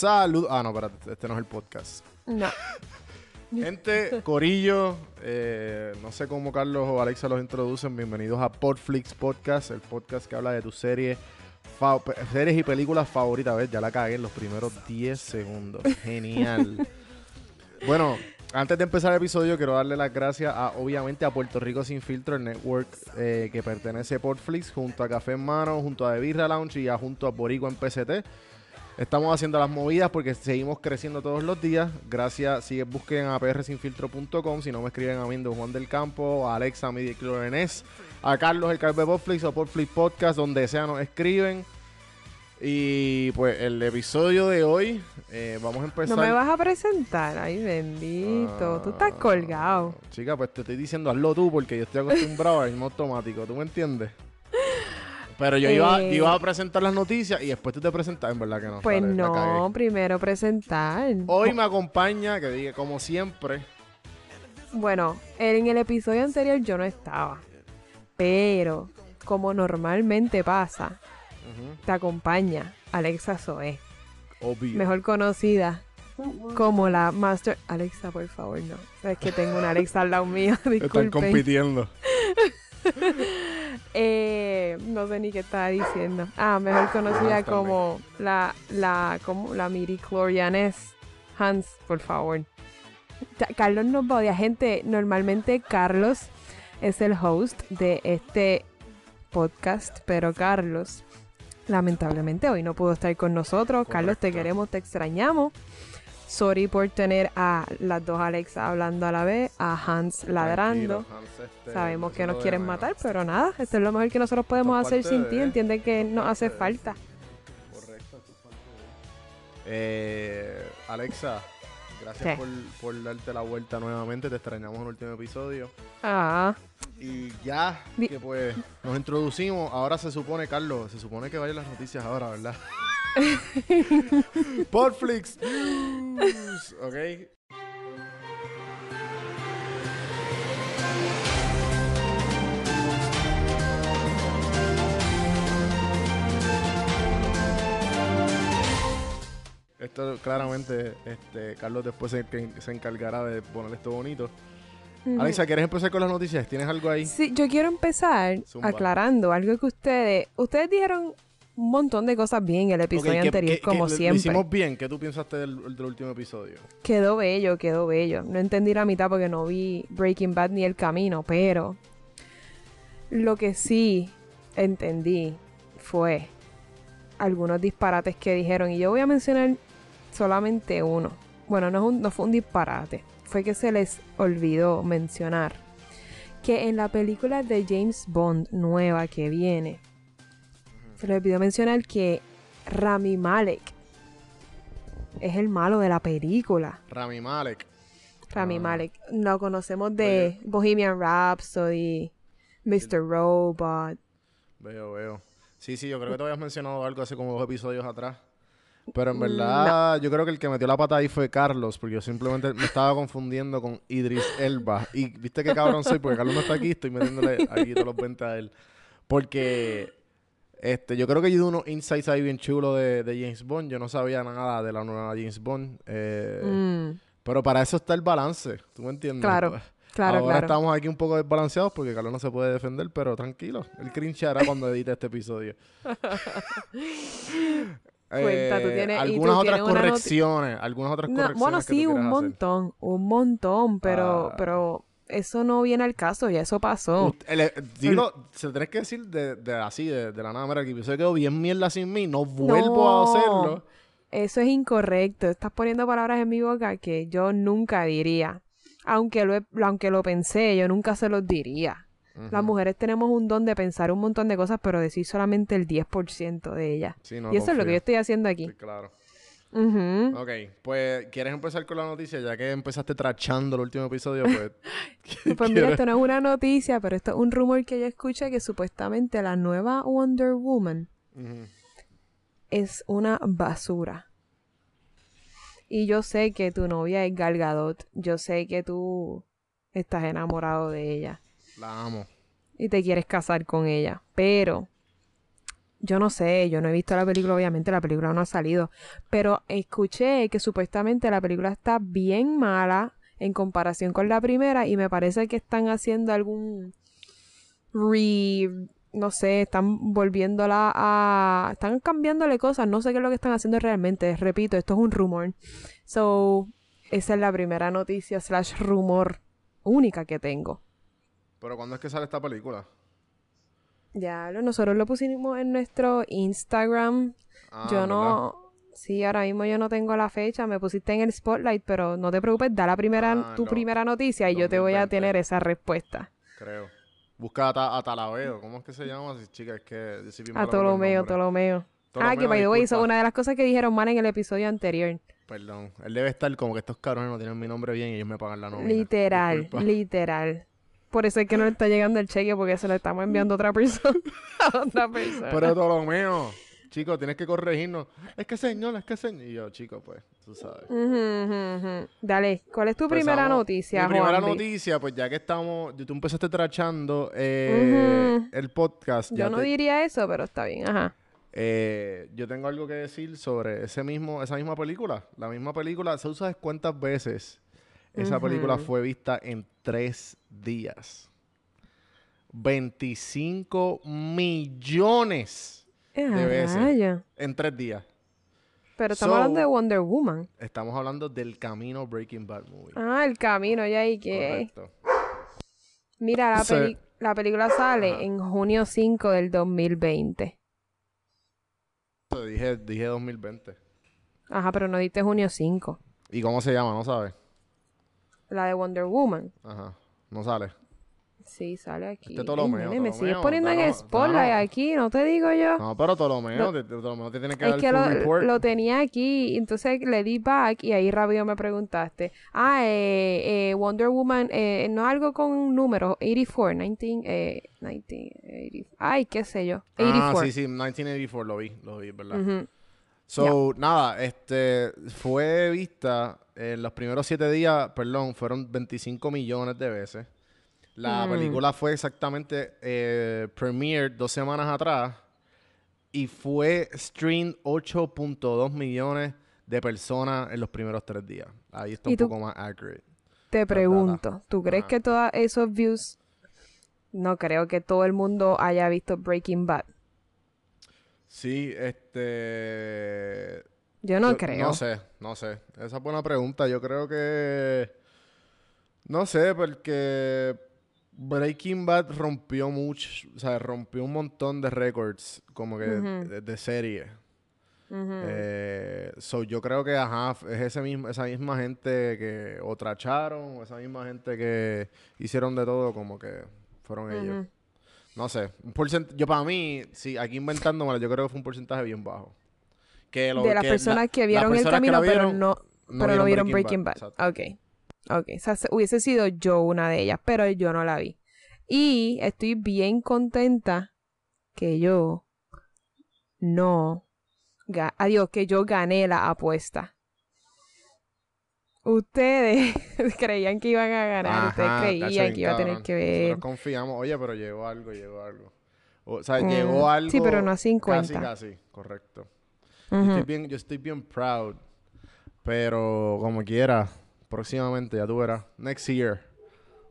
Salud. Ah, no, espérate, este no es el podcast. No. Gente, Corillo, eh, no sé cómo Carlos o Alexa los introducen. Bienvenidos a Podflix Podcast, el podcast que habla de tus series, series y películas favoritas. ¿Ves? Ya la cagué en los primeros 10 segundos. Genial. bueno, antes de empezar el episodio, quiero darle las gracias a, obviamente, a Puerto Rico Sin Filtro, el network eh, que pertenece a Podflix, junto a Café en Mano, junto a The Birra Lounge y a, junto a Boricua en PCT. Estamos haciendo las movidas porque seguimos creciendo todos los días. Gracias, sigue busquen a prsinfiltro.com. Si no me escriben a mí, de Juan del Campo, a Alexa, a Midi Clorenés, a Carlos, el Carpe Podflix o Podflix Podcast, donde sea nos escriben. Y pues el episodio de hoy, eh, vamos a empezar. No me vas a presentar. Ay, bendito. Tú estás Ah, colgado. Chica, pues te estoy diciendo, hazlo tú porque yo estoy acostumbrado al mismo automático. ¿Tú me entiendes? Pero yo, iba, Eh. iba a presentar las noticias y después tú te presentas. En verdad que no. Pues no, primero presentar. Hoy me acompaña, que diga, como siempre, Bueno, en el episodio anterior yo no estaba. Pero, como normalmente pasa, te acompaña Alexa Zoe, obvio. mejor conocida como la Master. Alexa, por favor, no. Es que tengo una Alexa al lado mío, Están disculpen. compitiendo. Eh, no sé ni qué estaba diciendo. Ah, mejor conocida Hans también. como la, la, como la. Hans, por favor. Carlos nos va a odiar. Gente, normalmente Carlos es el host de este podcast, pero Carlos, lamentablemente hoy no pudo estar con nosotros. Carlos, te queremos, te extrañamos. Sorry por tener a las dos Alexa hablando a la vez, a Hans ladrando. Hans, este, Sabemos que nos quieren matar, pero nada, esto es lo mejor que nosotros podemos hacer sin ti. Entiende que nos hace de- falta. Correcto, es parte de- Eh, Alexa, gracias por, por darte la vuelta nuevamente. Te extrañamos en el último episodio. Ah, Y ya que pues nos introducimos, ahora se supone, Carlos, se supone que vayan las noticias ahora, ¿verdad? Podflix News, ¿ok? Esto claramente, este, Carlos después se, se encargará de poner esto bonito. Alexa, ¿quieres empezar con las noticias? ¿Tienes algo ahí? Sí, yo quiero empezar Zumba. aclarando algo que ustedes, ustedes dijeron un montón de cosas bien en el episodio Ok, ¿qué- anterior, como siempre. Lo hicimos bien. ¿Qué tú pensaste del, del último episodio? Quedó bello, quedó bello. No entendí la mitad porque no vi Breaking Bad ni El Camino, pero lo que sí entendí fue algunos disparates que dijeron y yo voy a mencionar solamente uno. Bueno, no, es un- no fue un disparate, fue que se les olvidó mencionar que en la película de James Bond nueva que viene, se les olvidó mencionar que Rami Malek es el malo de la película. Rami Malek. Rami Ah. Malek. Lo conocemos de Bohemian Rhapsody, Mr. Robot. Veo, veo. Sí, sí, yo creo que te habías mencionado algo hace como dos episodios atrás. Pero en Mm, verdad, yo creo que el que metió la pata ahí fue Carlos, porque yo simplemente me estaba confundiendo con Idris Elba. Y viste qué cabrón soy, porque Carlos no está aquí, estoy metiéndole aquí todos los 20 a él. Porque este, yo creo que yo di unos insights ahí bien chulos de, de James Bond. Yo no sabía nada de la nueva James Bond. eh, Mm, Pero para eso está el balance, ¿tú me entiendes? Claro, Pues, claro, Ahora claro. estamos aquí un poco desbalanceados porque Carlos no se puede defender, pero tranquilo. El cringeará cuando edite este episodio. Cuenta, tú Eh, tienes- y tú algunas otras tienes correcciones, algunas otras No, correcciones bueno, sí, un hacer. montón, un montón, pero, Ah. pero eso no viene al caso, ya eso pasó. Ust- el- eh, se lo tenés que decir de, de así, de, de la nada. Mira, el episodio quedó bien mierda sin mí, no vuelvo a hacerlo. Eso es incorrecto. Estás poniendo palabras en mi boca que yo nunca diría. Aunque lo, aunque lo pensé, yo nunca se los diría. Las mujeres tenemos un don de pensar un montón de cosas, pero decir solamente el 10% de ellas. Sí, no, y eso es lo que yo estoy haciendo aquí. Sí, claro. Ujú. Ok, pues, ¿quieres empezar con la noticia? Ya que empezaste trachando el último episodio, pues... Pues mira, esto no es una noticia, pero esto es un rumor que yo escuché que supuestamente la nueva Wonder Woman es una basura. Y yo sé que tu novia es Gal Gadot. Yo sé que tú estás enamorado de ella La amo. y te quieres casar con ella. Pero yo no sé, yo no he visto la película, obviamente la película no ha salido, pero escuché que supuestamente la película está bien mala en comparación con la primera y me parece que están haciendo algún re no sé, están volviéndola a están cambiándole cosas, no sé qué es lo que están haciendo realmente, repito, esto es un rumor. So, esa es la primera noticia slash rumor única que tengo. Pero ¿cuándo es que sale esta película? Ya, nosotros lo pusimos en nuestro Instagram. Ah, yo ¿verdad? no. Sí, ahora mismo yo no tengo la fecha. Me pusiste en el spotlight, pero no te preocupes, da la primera, Ah, tu no. primera noticia y yo te voy a 2020. tener esa respuesta. Creo. Busca a, Ta- a Talaveo. ¿Cómo es que se llama? Sí, chica, es que A Ptolomeo. Ptolomeo. Ah, que by the way, disculpa. una de las cosas que dijeron mal en el episodio anterior. Perdón. Él debe estar como que estos cabrones no tienen mi nombre bien y ellos me pagan la nómina. Literal, Disculpa. literal. Por eso es que no le está llegando el cheque porque se lo estamos enviando a otra persona. a otra persona. Pero Ptolomeo, chico, tienes que corregirnos. Es que señor, es que señor. Y yo, chico, pues, tú sabes. Dale, ¿cuál es tu primera noticia, Mi primera Juanvi? noticia, pues ya que estamos, tú empezaste trachando eh, el podcast. ya Yo no te- diría eso, pero está bien, ajá. eh, yo tengo algo que decir sobre ese mismo, esa misma película. La misma película, ¿sabes sabes cuántas veces esa película fue vista en tres días? 25 millones de veces. rayos. en tres días. Pero estamos So- hablando de Wonder Woman. Estamos hablando del camino Breaking Bad movie. Ah, el camino, ya y que. Correcto. Mira, la, Sí. peli- la película sale en junio 5 del 2020. Te Dije, dije 2020. Ajá, pero no diste junio 5. ¿Y cómo se llama? No sabes. La de Wonder Woman. Ajá. No sale. Sí, sale aquí. Este Ptolomeo, Ey, nene, me sigues poniendo en spotlight aquí, no te digo yo. No, pero Ptolomeo, te, te- Ptolomeo te tiene que Es dar que el full lo, report. lo tenía aquí, entonces le di back y ahí rápido me preguntaste. Ah, eh, eh, Wonder Woman, eh, no algo con un número, 84, 19, eh, 1980, ay, qué sé yo, 84. Ah, sí, sí, 1984 lo vi, lo vi, ¿verdad? Ujú. So, nada, este, fue vista en los primeros siete días, perdón, fueron 25 millones de veces. La Mm. película fue exactamente eh, premiered dos semanas atrás y fue streamed 8.2 millones de personas en los primeros tres días. Ahí está ¿Y un tú? poco más accurate. Te pregunto, ¿tú crees que todos esos views, no creo que todo el mundo haya visto Breaking Bad? Sí, este... Yo no Yo- creo. No sé, no sé. Esa es buena pregunta. Yo creo que. No sé, porque Breaking Bad rompió mucho, o sea, rompió un montón de récords, como que de, de serie. Ujú. Eh, so yo creo que, ajá, es ese mismo, esa misma gente que o tracharon, o esa misma gente que hicieron de todo, como que fueron ellos. No sé, un porcent- yo para mí, sí, aquí inventándomelo, yo creo que fue un porcentaje bien bajo. Que lo- de las que personas la- que vieron el personas camino, pero vieron, no, pero no vieron Breaking Bad. exacto. Ok. Ok. O sea, se- hubiese sido yo una de ellas, pero yo no la vi. Y estoy bien contenta que yo no. Adiós, que yo gané la apuesta. Ustedes creían que iban a ganar. Ustedes Ajá, creían que iba a tener cabrón. que ver. Nosotros confiamos, oye, pero llegó algo, llegó algo. O sea, Mm, llegó algo. sí, pero no a 50. Casi, casi, correcto. Yo estoy bien, yo estoy bien proud. Pero como quiera, próximamente, ya tú verás. Next year,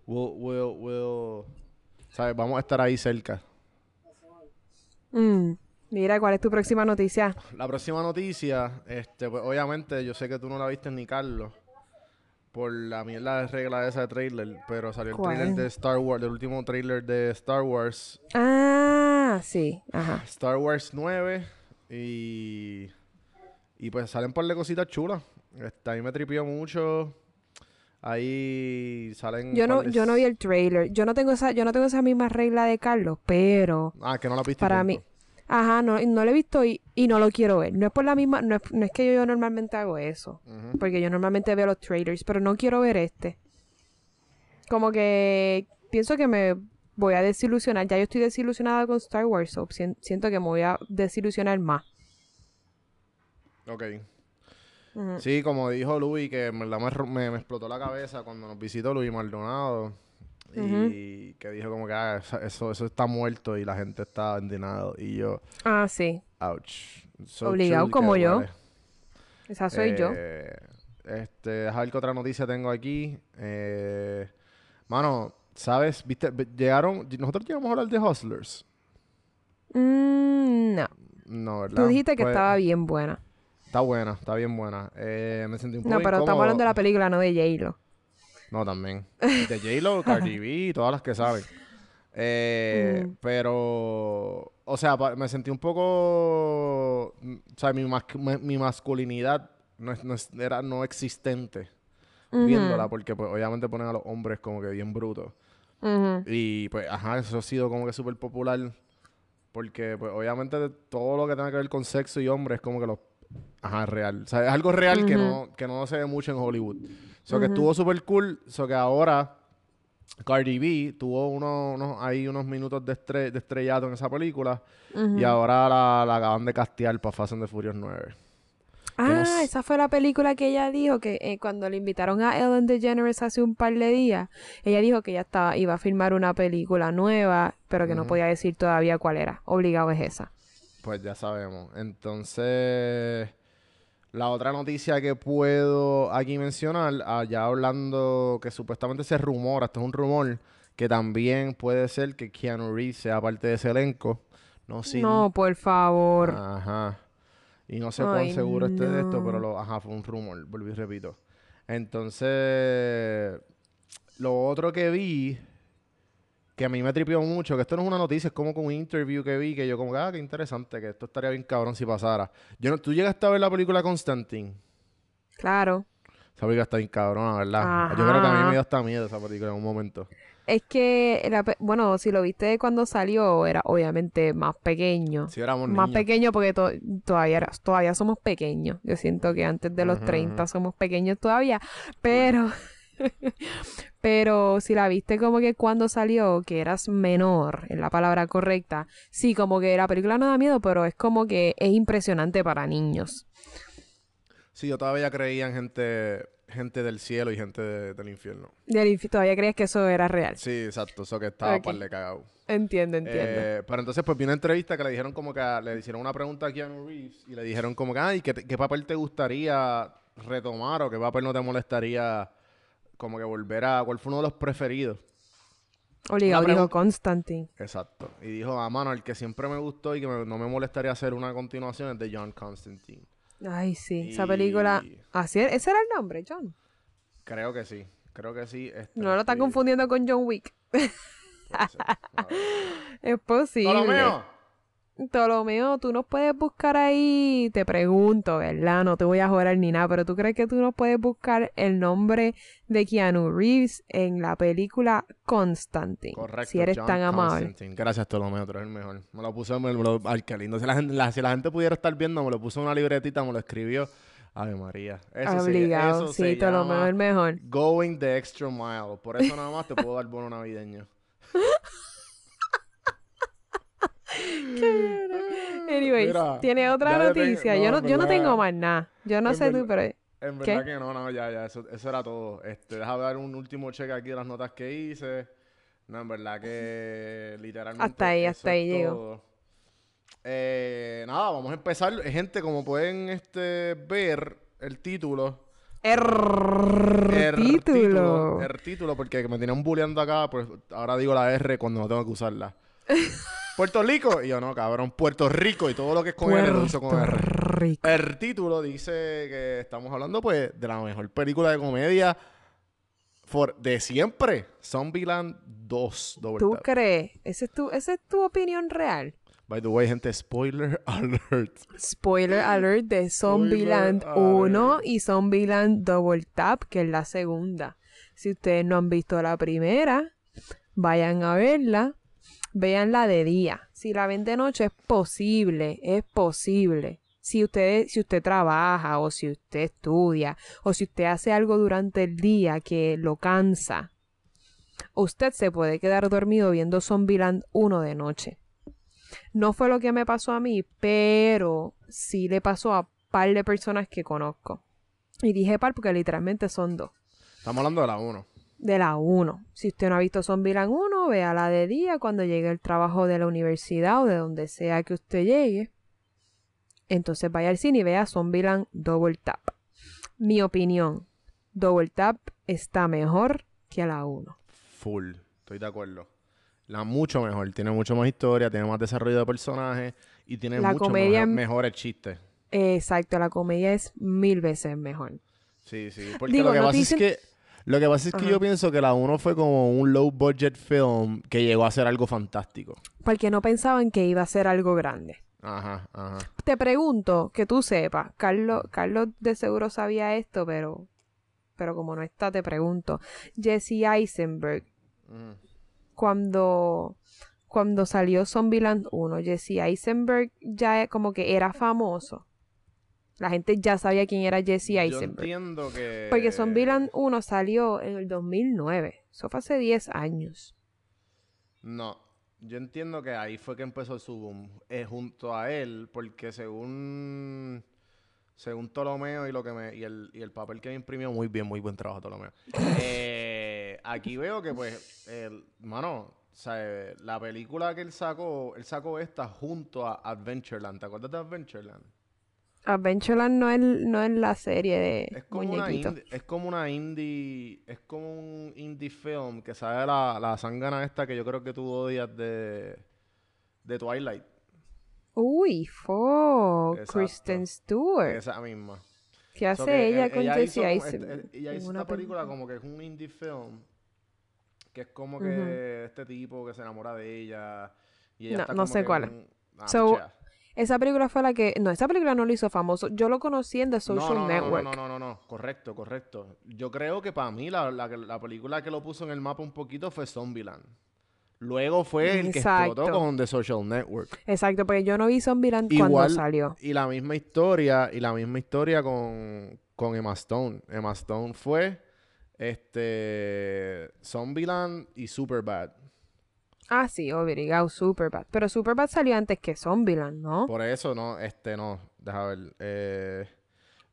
we'll, we'll, we'll, ¿sabes? Vamos a estar ahí cerca. Mm. Mira, ¿cuál es tu próxima noticia? La próxima noticia, este, pues obviamente yo sé que tú no la viste ni Carlos. Por la mierda de regla esa de trailer. Pero salió el ¿Cuál? trailer de Star Wars, el último trailer de Star Wars. Ah, sí. Ajá. Star Wars 9. Y. Y pues salen un par de cositas chulas. Este, a mí me tripió mucho. Ahí salen. Yo no, de yo no vi el trailer. Yo no tengo esa, yo no tengo esa misma regla de Carlos, pero Ah, que no la viste. para punto. mí, ajá, no, no lo he visto y, y no lo quiero ver. No es por la misma, no es, no es que yo, normalmente hago eso, porque yo normalmente veo los trailers, pero no quiero ver este. Como que pienso que me voy a desilusionar. Ya yo estoy desilusionada con Star Wars, so sien- siento que me voy a desilusionar más. Ok. Sí, como dijo Luis, que me, me, me explotó la cabeza cuando nos visitó Luis Maldonado. Y que dijo como que ah, eso, eso está muerto y la gente está indignado. Y yo, Ah, sí. ouch. So Obligado como yo. duele. Esa soy yo. Eh, Este, déjame ver qué otra noticia tengo aquí. Eh, mano, ¿sabes? ¿Viste? Llegaron, nosotros llegamos a hablar de Hustlers. Mm, no. No, ¿verdad? Tú dijiste que Pues, estaba bien buena. Está buena, está bien buena. Eh, me sentí un poco No, pero estamos hablando de la película, no de J-Lo. No, también. De J-Lo, Cardi B y todas las que saben. Eh, Mm. Pero, o sea, me sentí un poco, mm, o sea, mi, mas- mi- masculinidad no, es- no es- era no existente viéndola, porque pues obviamente ponen a los hombres como que bien brutos. Y pues, ajá, eso ha sido como que súper popular, porque pues obviamente todo lo que tenga que ver con sexo y hombres es como que los, ajá, real. O sea, es algo real que, no, que no se ve mucho en Hollywood. So que estuvo súper cool, so que ahora Cardi B tuvo unos, unos, ahí unos minutos de, estre- de estrellato en esa película y ahora la, la acaban de castear para Fast and the Furious 9. no Ah, esa fue la película que ella dijo que eh, cuando le invitaron a Ellen DeGeneres hace un par de días, ella dijo que ella estaba, iba a filmar una película nueva, pero que no podía decir todavía cuál era. Obligado es esa. Pues ya sabemos. Entonces, la otra noticia que puedo aquí mencionar, allá hablando que supuestamente se rumora, esto es un rumor, que también puede ser que Keanu Reeves sea parte de ese elenco. No sé. No, por favor. Ajá. Y no sé cuán seguro esté de esto, no. pero lo, ajá, fue un rumor, volví y repito. Entonces, lo otro que vi, que a mí me tripió mucho, que esto no es una noticia, es como con un interview que vi, que yo como, ah, qué interesante, que esto estaría bien cabrón si pasara. Yo no, ¿Tú llegaste a ver la película Constantine? Claro. Esa película está bien cabrona, ¿verdad? Yo creo que a mí Ajá. me dio hasta miedo esa película en un momento. Es que, la bueno, si lo viste cuando salió, era obviamente más pequeño. Si éramos Más niños. pequeño porque to- todavía, todavía somos pequeños. Yo siento que antes de los Ujú, 30 ujú. somos pequeños todavía. Pero, pero si la viste como que cuando salió, que eras menor, es la palabra correcta, sí, como que la película no da miedo, pero es como que es impresionante para niños. Sí, yo todavía creía en gente, gente del cielo y gente de- del infierno. Del Todavía crees que eso era real. Sí, exacto, eso que estaba Ok. par de cagado. Entiendo, entiendo. Eh, pero entonces, pues vi una entrevista que le dijeron como que a- le hicieron una pregunta a Keanu Reeves y le dijeron como que, ay, ¿qué, qué papel te gustaría retomar o qué papel no te molestaría como que volver a, cuál fue uno de los preferidos? Obligado, dijo Constantine. Exacto. Y dijo, ah, mano, el que siempre me gustó y que me- no me molestaría hacer una continuación es de John Constantine. Ay, sí, esa película. Así es- ese era el nombre, John. Creo que sí, creo que sí. este, No lo está confundiendo con John Wick. A. Es posible. ¡Ptolomeo! Tú nos puedes buscar ahí, te pregunto, ¿verdad? No te voy a jurar ni nada, pero tú crees que tú nos puedes buscar el nombre de Keanu Reeves en la película Constantine. Correcto. Si eres John tan amable. Gracias, Ptolomeo, tú eres el mejor. Me lo puso, me lo, ay, qué lindo. Si la, gente, la- si la gente pudiera estar viendo, me lo puso en una libretita, me lo escribió. Ave María. Eso Obligado, eso sí, se llama el mejor. Going the extra mile. Por eso nada más te puedo dar bono navideño. Anyways, Mira, tiene otra tengo- noticia. no, yo, no, yo no tengo más nada. Yo no sé tú, pero... En ¿Qué? verdad que no, no, ya, ya, eso, eso era todo. Este, déjame dar un último cheque aquí de las notas que hice. No, en verdad que literalmente. Hasta ahí, hasta ahí llego. Eh, nada, vamos a empezar. Gente, como pueden este, ver el título. El El título. El título, porque me tenían bulleando acá, pues ahora digo la R cuando no tengo que usarla. Puerto Rico. Y yo no, cabrón. Puerto Rico y todo lo que es con R lo uso con Puerto R. Rico. El título dice que estamos hablando, pues, de la mejor película de comedia for- de siempre. Zombieland 2. Double ¿Tú tap. crees? ¿Esa es tu, esa es tu opinión real? By the way, gente, spoiler alert. Spoiler alert de Zombieland Spoiler 1 alert. y Zombieland Double Tap, que es la segunda. Si ustedes no han visto la primera, vayan a verla. Véanla de día. Si la ven de noche es posible, es posible. Si usted, si usted trabaja o si usted estudia o si usted hace algo durante el día que lo cansa, usted se puede quedar dormido viendo Zombieland 1 de noche. No fue lo que me pasó a mí, pero sí le pasó a par de personas que conozco. Y dije par porque literalmente son dos. Estamos hablando de la 1. De la 1. Si usted no ha visto Zombieland 1, vea la de día cuando llegue el trabajo de la universidad o de donde sea que usted llegue. Entonces vaya al cine y vea Zombieland Double Tap. Mi opinión, Double Tap está mejor que la 1. Full, estoy de acuerdo. La mucho mejor, tiene mucho más historia, tiene más desarrollo de personajes y tiene La mucho comedia- mejor- mejores chistes. Exacto, la comedia es mil veces mejor. Sí, sí. Porque Digo, lo que no pasa es que. Lo que pasa es que Ajá. yo pienso que la 1 fue como un low budget film que llegó a ser algo fantástico. Porque no pensaban que iba a ser algo grande. Ajá, ajá. Te pregunto, que tú sepas, Carlos, Carlos de seguro sabía esto, pero, pero como no está, te pregunto. Jesse Eisenberg, Mm. cuando, cuando salió Zombieland 1, Jesse Eisenberg ya como que era famoso. La gente ya sabía quién era Jesse Yo Eisenberg. entiendo que. Porque Zombieland 1 salió en el 2009. Eso fue hace 10 años. No, yo entiendo que ahí fue que empezó su boom. eh, junto a él, porque según. Según Ptolomeo y lo que me. Y el, y el papel que me imprimió, muy bien, muy buen trabajo, Ptolomeo. Eh, aquí veo que, pues, el, mano, o sea, la película que él sacó, él sacó esta junto a Adventureland. ¿Te acuerdas de Adventureland? Adventureland no es, no es la serie de Es como, una muñequitos. indie, es como una indie, es como un indie film que sabe la, la sangana esta que yo creo que tú odias de, de Twilight. Uy, fue Exacto. Kristen Stewart. Esa misma. ¿Qué hace ella con hizo como Eisenberg? este- ella hizo una esta película como que es un indie film. Que es como que este tipo que se enamora de ella. Y ella No, está no como sé que cuál en- ah, So. Esa película fue la que... No, esa película no lo hizo famoso. Yo lo conocí en The Social no, no, no, Network. No, no, no, no, no, correcto, correcto. Yo creo que para mí la, la, la película que lo puso en el mapa un poquito fue Zombieland. Luego fue el que explotó Exacto. con The Social Network. Exacto, porque yo no vi Zombieland cuando salió. Y la misma historia, y la misma historia con, con Emma Stone. Emma Stone fue este Zombieland y Superbad. Ah, sí, obligado, Superbad. Pero Superbad salió antes que Zombieland, ¿no? Por eso no, este no, deja ver. Eh,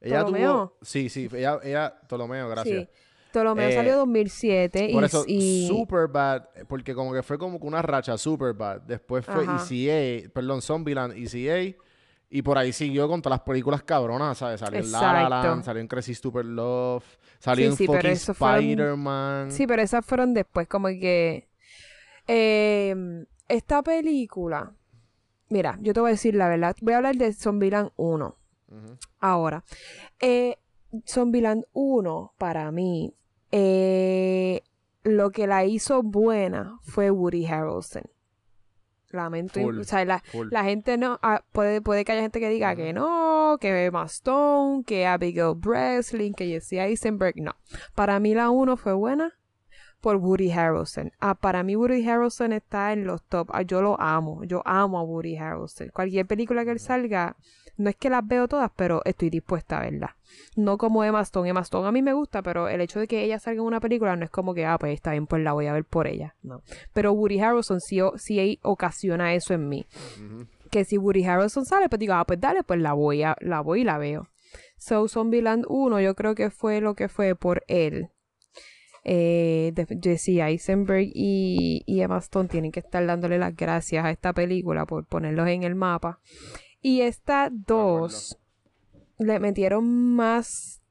ella ¿Ptolomeo? tuvo. Sí, sí, ella, ella, Ptolomeo, gracias. Sí. Ptolomeo Eh, salió en 2007 Por y, eso, y- Superbad, porque como que fue como que una racha Superbad. Después fue Ajá. ECA, perdón, Zombieland, ECA. Y por ahí siguió con todas las películas cabronas, ¿sabes? Salió en La La. Land, salió en Crazy Super Love, salió Sí, en sí, fueron- Spider-Man. Sí, pero esas fueron después, como que... eh, esta película... Mira, yo te voy a decir la verdad. Voy a hablar de Zombieland 1 Ujú. ahora. Eh, Zombieland 1, para mí, eh, lo que la hizo buena fue Woody Harrelson. Lamento, Full, o sea, la, full. la gente no, ah, puede, puede que haya gente que diga que no, que Emma Stone, que Abigail Breslin, que Jesse Eisenberg, no. Para mí la 1 fue buena por Woody Harrelson. Ah, para mí Woody Harrelson está en los top. Ah, yo lo amo, yo amo a Woody Harrelson. Cualquier película que él salga, no es que las veo todas, pero estoy dispuesta a verla. No como Emma Stone. Emma Stone a mí me gusta, pero el hecho de que ella salga en una película no es como que, ah, pues está bien, pues la voy a ver por ella. No. Pero Woody Harrelson sí, sí ocasiona eso en mí que si Woody Harrelson sale, pues digo, ah, pues dale, pues la voy a, la voy y la veo. So, Zombieland 1 yo creo que fue lo que fue por él. Eh, Jesse Eisenberg y, y Emma Stone tienen que estar dándole las gracias a esta película por ponerlos en el mapa. Y estas dos le metieron más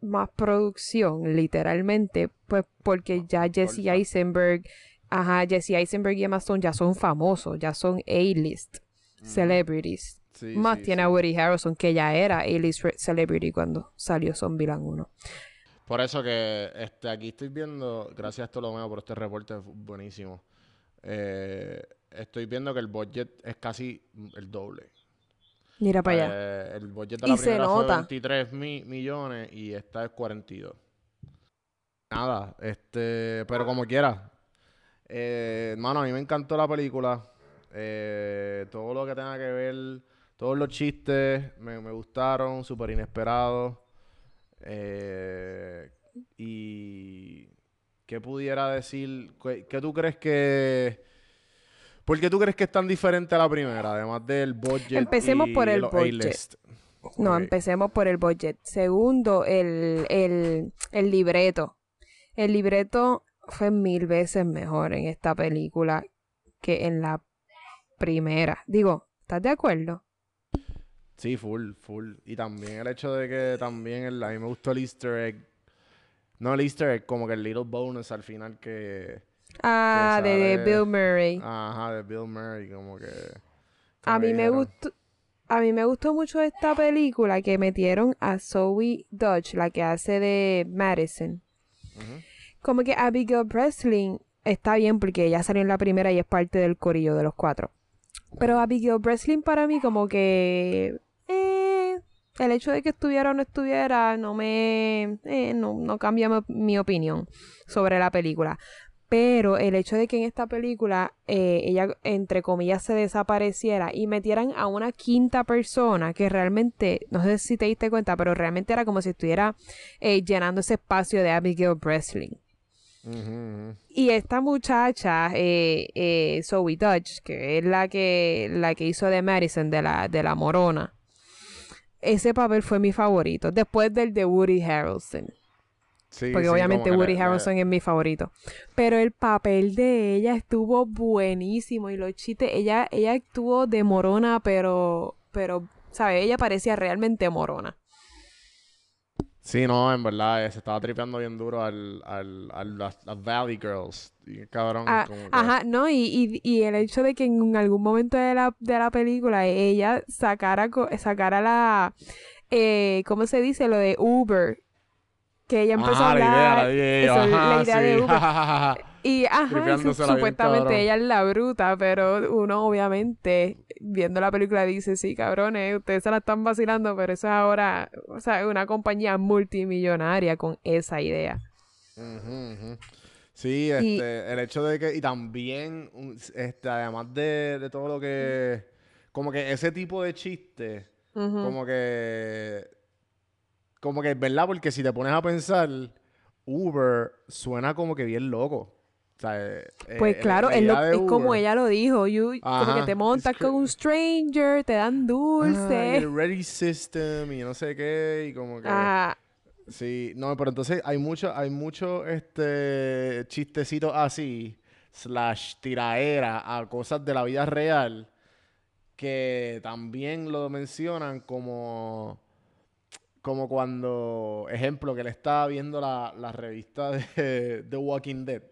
más producción, literalmente, pues porque ya Jesse. Eisenberg, ajá, Jesse Eisenberg y Emma Stone ya son famosos, ya son A-list celebrities. Sí, Más sí, tiene sí. a Woody Harrelson, que ya era A-list celebrity cuando salió Zombieland 1. Por eso que este, aquí estoy viendo, gracias a Ptolomeo por este reporte buenísimo. Eh, estoy viendo que el budget es casi el doble. Mira para allá. Eh, el budget de Y la se primera fue nota. 23 mi- millones y esta es 42. Nada, este, pero como quiera. Eh, hermano, a mí me encantó la película. Eh, todo lo que tenga que ver, todos los chistes me, me gustaron, súper inesperados. Eh, y qué pudiera decir, ¿qué, qué tú crees que... ¿Por qué tú crees que es tan diferente a la primera? Además del budget. Empecemos y por el budget. No, empecemos por el budget. Segundo, el, el, el libreto. El libreto fue mil veces mejor en esta película que en la primera. Digo, ¿estás de acuerdo? Sí, full, full. Y también el hecho de que también el, a mí me gustó el easter egg. No el easter egg, como que el little bonus al final que... Ah, que de Bill Murray. Ajá, de Bill Murray, como que... A que mí me gustó. A mí me gustó mucho esta película que metieron a Zoe Dodge, la que hace de Madison. Como que Abigail Breslin está bien porque ella salió en la primera y es parte del corillo de los cuatro. Pero Abigail Breslin para mí como que... el hecho de que estuviera o no estuviera no me... eh, no, no cambia mi, mi opinión sobre la película. Pero el hecho de que en esta película eh, ella, entre comillas, se desapareciera y metieran a una quinta persona que realmente, no sé si te diste cuenta, pero realmente era como si estuviera eh, llenando ese espacio de Abigail Breslin. Y esta muchacha, eh, eh, Zoe Dodge, que es la que, la que hizo de Madison, de la, de la morona, ese papel fue mi favorito, después del de Woody Harrelson. Sí, Porque sí, obviamente Woody Harrelson es mi favorito. Pero el papel de ella estuvo buenísimo. Y los chistes, ella, ella actuó de morona, pero, pero, ¿sabes? Ella parecía realmente morona. Sí, no, en verdad, eh, se estaba tripeando bien duro al, al, al- las, las Valley Girls. Y cabrón, Ah, como que- ajá, no, y, y, y el hecho de que en algún momento de la, de la película ella sacara, co- sacara la, eh, ¿cómo se dice? Lo de Uber. Que ella empezó Ajá, a la idea, hablar. la idea, eso, la idea de. Uber. Y ajá, su- Tripeándosela bien, supuestamente ella es la bruta, pero uno obviamente viendo la película dice, sí, cabrones, ustedes se la están vacilando, pero eso es ahora, o sea, una compañía multimillonaria con esa idea. Sí, Y- este, el hecho de que, y también, este, además de, de todo lo que, como que ese tipo de chiste, como que, como que es verdad, porque si te pones a pensar, Uber suena como que bien loco. O sea, eh, Pues eh, claro, la es, lo- como ella lo dijo, you, como que te montas con un stranger, te dan ah, y dulce. el ready system y no sé qué, y como que... Ajá, Sí, no, pero entonces hay mucho, hay mucho este chistecitos así, slash tiraera a cosas de la vida real, que también lo mencionan como, como cuando, ejemplo, que le estaba viendo la, la revista de The Walking Dead.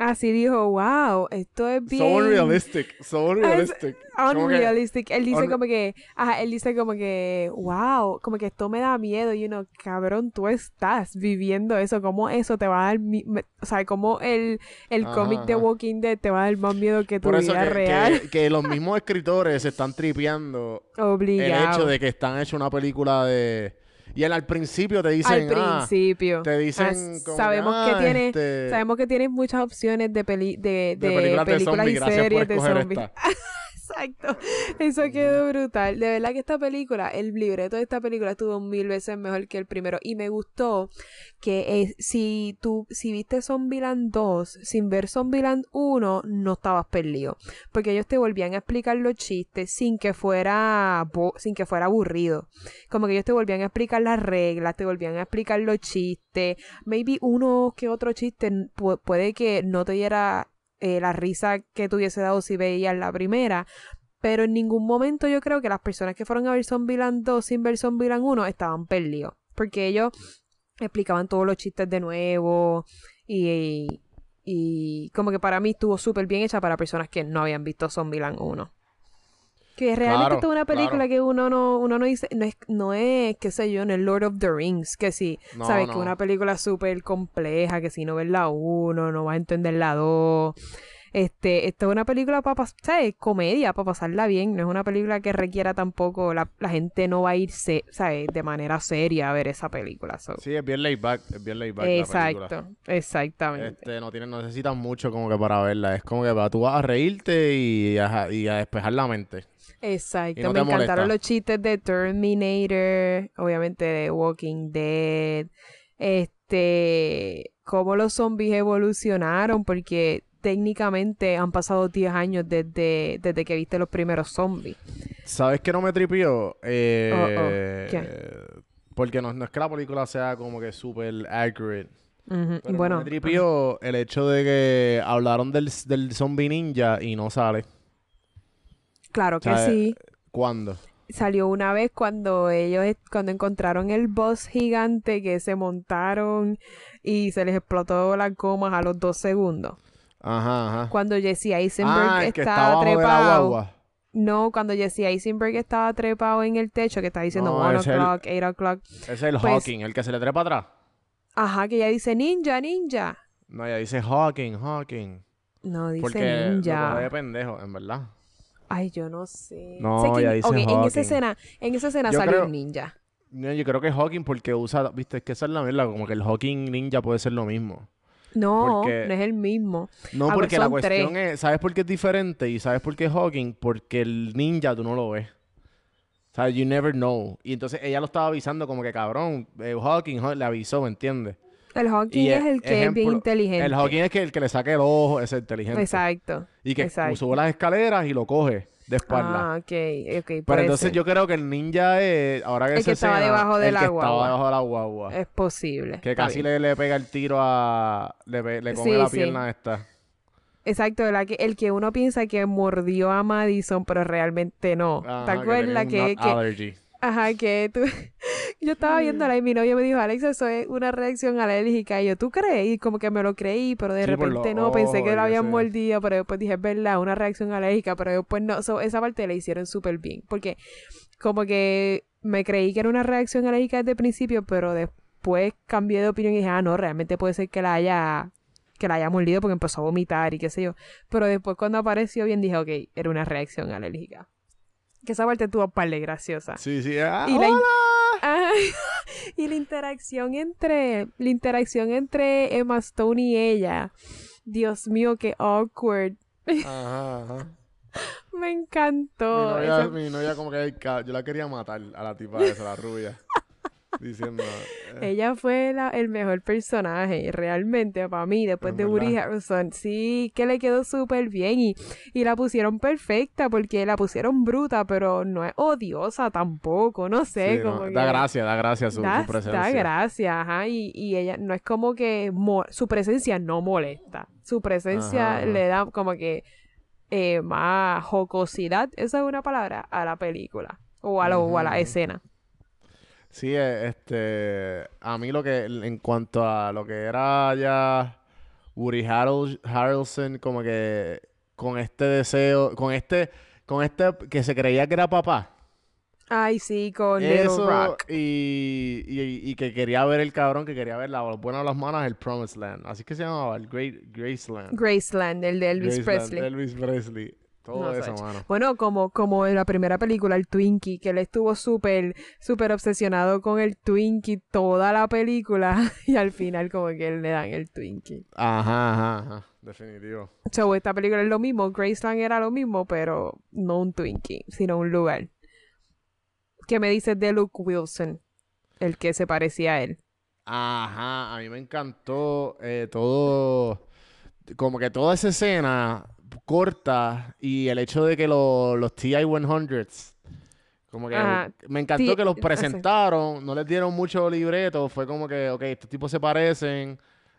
así dijo, wow, esto es bien... So unrealistic, so unrealistic. Que- Unrealistic. Él dice un- como que, ajá, él dice como que, wow, como que esto me da miedo, y uno, cabrón, tú estás viviendo eso, como eso te va a dar, mi- o sea, como el, el cómic de. Walking Dead te va a dar más miedo que tu por eso vida que, real. que- que los mismos escritores se están tripeando el Obligado. hecho de que están hecho una película de y él al principio te dicen Al ah, principio. te dicen Ah, como sabemos que, que ah, tiene, este, sabemos que tienes muchas opciones de peli, de, de de películas de películas zombies y gracias por series de zombies. Exacto. Eso quedó brutal. De verdad que esta película, el libreto de esta película estuvo mil veces mejor que el primero. Y me gustó que eh, si tú, si viste Zombieland 2, sin ver Zombieland 1, no estabas perdido. Porque ellos te volvían a explicar los chistes sin que fuera, bo- sin que fuera aburrido. Como que ellos te volvían a explicar las reglas, te volvían a explicar los chistes. Maybe uno que otro chiste pu- puede que no te diera eh, la risa que te hubiese dado si veías la primera. Pero en ningún momento yo creo que las personas que fueron a ver Zombieland 2 sin ver Zombieland 1 estaban perdidos. Porque ellos explicaban todos los chistes de nuevo y, y como que para mí estuvo súper bien hecha para personas que no habían visto Zombieland 1. Que realmente Claro, esto es una película claro. que uno no, uno no dice, no es, no es, qué sé yo, en el Lord of the Rings, que sí, No, sabes no. que es una película súper compleja, que si no ves la 1, no vas a entender la 2. Este, esto es una película para pasar, ¿sabes? Comedia, para pasarla bien. No es una película que requiera tampoco, la, la gente no va a irse, ¿sabes? De manera seria a ver esa película. so. sí es bien laid back es bien laid back la película Exacto, exactamente. este no tienen no necesitan mucho como que para verla es como que para tú vas a reírte y a, y a despejar la mente Exacto, no me encantaron molesta. los chistes de Terminator, obviamente de Walking Dead, este, cómo los zombies evolucionaron, porque técnicamente han pasado 10 años desde, desde que viste los primeros zombies. ¿Sabes qué no me tripió? Eh, Oh, oh. Porque no, no es que la película sea como que súper accurate. Pero Bueno, me tripió el hecho de que hablaron del, del zombie ninja y no sale. claro que o sea, sí. ¿Cuándo? Salió una vez cuando ellos, cuando encontraron el boss gigante que se montaron y se les explotó las gomas a los dos segundos. Ajá, ajá. Cuando Jesse Eisenberg Ah, estaba trepado. No, cuando Jesse Eisenberg estaba trepado en el techo, que está diciendo No, one el- o'clock, eight o'clock. Es el Pues- Hawking, el que se le trepa atrás. Ajá, que ella dice ninja, ninja. No, ella dice Hawking, Hawking. No, dice Porque ninja. coge de pendejo, en verdad. Ay, yo no sé. No, Sé que- ella dice ok, en esa Hawking. escena, en esa escena Yo salió creo- un ninja. No, yo creo que es Hawking porque usa, viste, es que esa es la mierda, como que el Hawking ninja puede ser lo mismo. No, Porque- no es el mismo. No, Ah, porque pues la son cuestión tres. es, ¿sabes por qué es diferente? Y ¿sabes por qué es Hawking? Porque el ninja tú no lo ves. O sea, you never know. Y entonces ella lo estaba avisando como que, cabrón, eh, Hawking Haw- le avisó, ¿me entiendes? El Hawking es el que es bien inteligente. El Hawking es que el que le saque el ojo, es inteligente. Exacto. Y que exacto. sube las escaleras y lo coge de espalda. Ah, ok, ok. Pero entonces yo creo que el ninja es, ahora que El se que estaba escena, debajo de el la que guagua. estaba debajo de la guagua. Es posible. que está casi le, le pega el tiro a... Le, le come Sí, la sí. pierna esta. Exacto, la que, el que uno piensa que mordió a Madison, pero realmente no. Ajá, ¿Te acuerdas que, que- allergy. Ajá, que tú... yo estaba viéndola y mi novio me dijo, Alex, eso es una reacción alérgica. Y yo, ¿tú crees? Y como que me lo creí, pero de Sí, repente no, pensé que lo habían ese- mordido, pero después dije, es verdad, una reacción alérgica, pero después no. So, esa parte la hicieron súper bien, porque como que me creí que era una reacción alérgica desde el principio, pero después cambié de opinión y dije, ah, no, realmente puede ser que la haya que la haya mordido porque empezó a vomitar y qué sé yo. Pero después cuando apareció bien dije, ok, era una reacción alérgica. Que esa parte tuvo un par de graciosa. Sí, sí. Ah, Y la y la interacción entre la interacción entre Emma Stone y ella. Dios mío, qué awkward. Ajá, ajá. Me Mi encantó. novia, Ese- mi novia como que yo la quería matar a la tipa esa, la rubia. diciendo... eh, Ella fue la- el mejor personaje, realmente, para mí, después ¿En de Woody? Harrelson. Sí, que le quedó súper bien y, y la pusieron perfecta porque la pusieron bruta, pero no es odiosa tampoco, no sé, sí, no, como Da gracia, da gracia su, da, su presencia. da gracia, ajá, y, y ella no es como que su presencia no molesta, su presencia Ajá, le da como que eh, más jocosidad, esa es una palabra, a la película o a, lo- o a la escena. Sí, eh, este, a mí lo que, en cuanto a lo que era ya Woody Harrel- Harrelson, como que con este deseo, con este, con este que se creía que era papá, Ay, sí, con Little eso Rock. y, y, y que quería ver el cabrón, que quería ver la buena de las manos, el Promised Land, así que se llamaba, el Great Graceland. Graceland, el de Elvis Graceland, Presley. Elvis Presley, todo No, eso, mano. Bueno, como, como en la primera película, el Twinkie, que él estuvo súper, súper obsesionado con el Twinkie toda la película y al final como que le dan el Twinkie. Ajá, ajá, ajá, definitivo. So, esta película es lo mismo, Graceland era lo mismo, pero no un Twinkie, sino un lugar. ¿Qué me dices de Luke Wilson? El que se parecía a él. Ajá, a mí me encantó eh, todo, como que toda esa escena corta y el hecho de que lo- los TI-100s, como que Ajá, me encantó que los presentaron, no les dieron mucho libreto, fue como que, ok, estos tipos se parecen,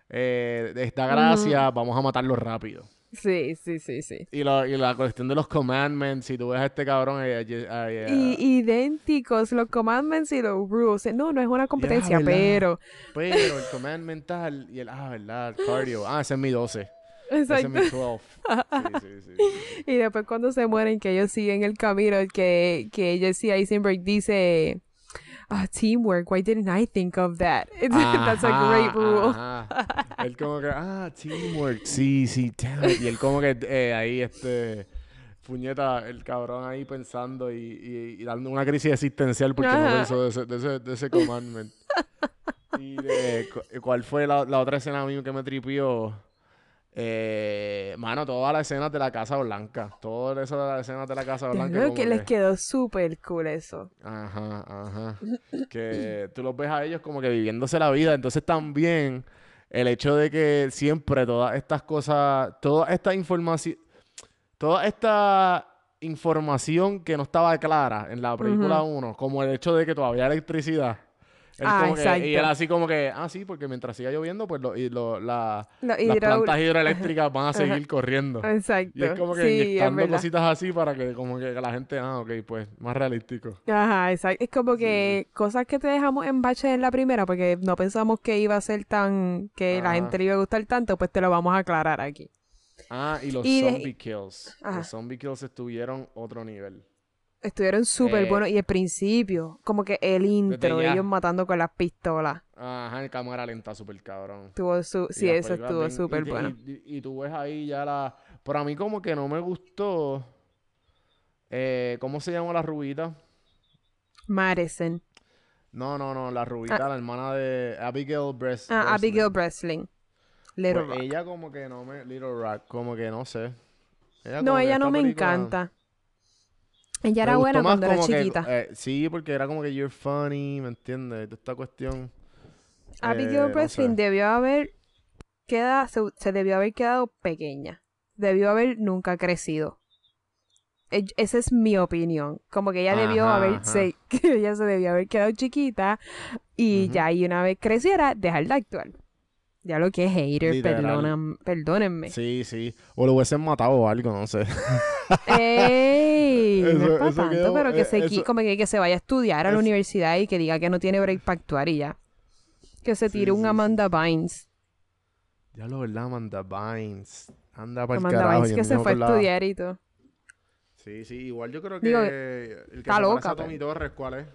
eh, esta gracia, vamos a matarlos rápido. Sí, sí, sí, sí. Y, lo- y la cuestión de los commandments, si tú ves a este cabrón, eh, eh, eh, Y idénticos los commandments y los rules. No, no es una competencia, pero... pero el command mental y el, ah, verdad, el cardio, ah, ese es mi 12. Exacto. mi 12. Sí, sí, sí, sí. Y después cuando se mueren, que ellos siguen el camino, que, que Jesse Eisenberg dice, ah, teamwork, why didn't I think of that? That's a great rule. Él como que, ah, teamwork. Sí, sí, damn it. Y él como que eh, ahí, este, puñeta, el cabrón ahí pensando y, y- y dando una crisis existencial porque no pensó de ese, de ese, de ese commandment. Y de, cu- ¿cuál fue la, la otra escena a mí que me tripió? Eh, mano, todas las escenas de la Casa Blanca. Todas esas escenas de la Casa Blanca. creo que les que- quedó súper cool eso. Ajá, ajá. Que tú los ves a ellos como que viviéndose la vida. Entonces también el hecho de que siempre todas estas cosas, toda esta información, toda esta información que no estaba clara en la película 1, como el hecho de que todavía hay electricidad, Él Ah, como que- y él así como que, ah, sí, porque mientras siga lloviendo, pues lo, y lo- la- Lo las plantas hidroeléctricas van a seguir corriendo. Exacto. Y es como que sí, inyectando cositas así para que como que la gente, ah, ok, pues más realístico. Ajá, exacto. Es como que cosas que te dejamos en bache en la primera porque no pensamos que iba a ser tan... que la gente le iba a gustar tanto, pues te lo vamos a aclarar aquí. Ah, y los Y de- zombie kills. Ajá. Los zombie kills estuvieron otro nivel. Estuvieron súper Eh, buenos y el principio, como que el intro, ellos matando con las pistolas. Ajá, en cámara lenta, súper cabrón. Estuvo su... Y Sí, eso estuvo súper bueno. Y, tú ves ahí ya la... Pero a mí como que no me gustó... Eh, ¿Cómo se llama la rubita? Madison. No, no, no, la rubita, la hermana de Abigail Breast. Ah, Abigail Breslin. Breslin. Little Pues Rock. ella como que no me... Little Rock, como que no sé. Ella No, ella no me película- encanta. Ella era buena cuando era como que, chiquita. eh, sí, porque era como que you're funny, ¿me entiendes? Esta cuestión. Abigail eh, Breslin debió haber queda, se, se debió haber quedado pequeña. Debió haber nunca crecido. E- Esa es mi opinión. Como que ella debió Ajá, haber, ajá. se, que ella se debió haber quedado chiquita y Ujú. ya y una vez creciera, dejar de actuar. Ya lo que es hater, Literal. perdonan, perdónenme. Sí, sí. O lo hubiesen matado o algo, no sé. ¡Ey! no es para tanto, quedó- pero que eh, se, eso- como que, que se vaya a estudiar a la es- universidad y que diga que no tiene break para actuar y ya. Que se Sí, tire un sí. Amanda Bynes. Ya lo verdad, Amanda Bynes. Anda para el Amanda carajo. Bynes que se fue a estudiar y todo. Sí, sí. Igual yo creo que Digo, el que está loca, Tommy Torres, ¿cuál es?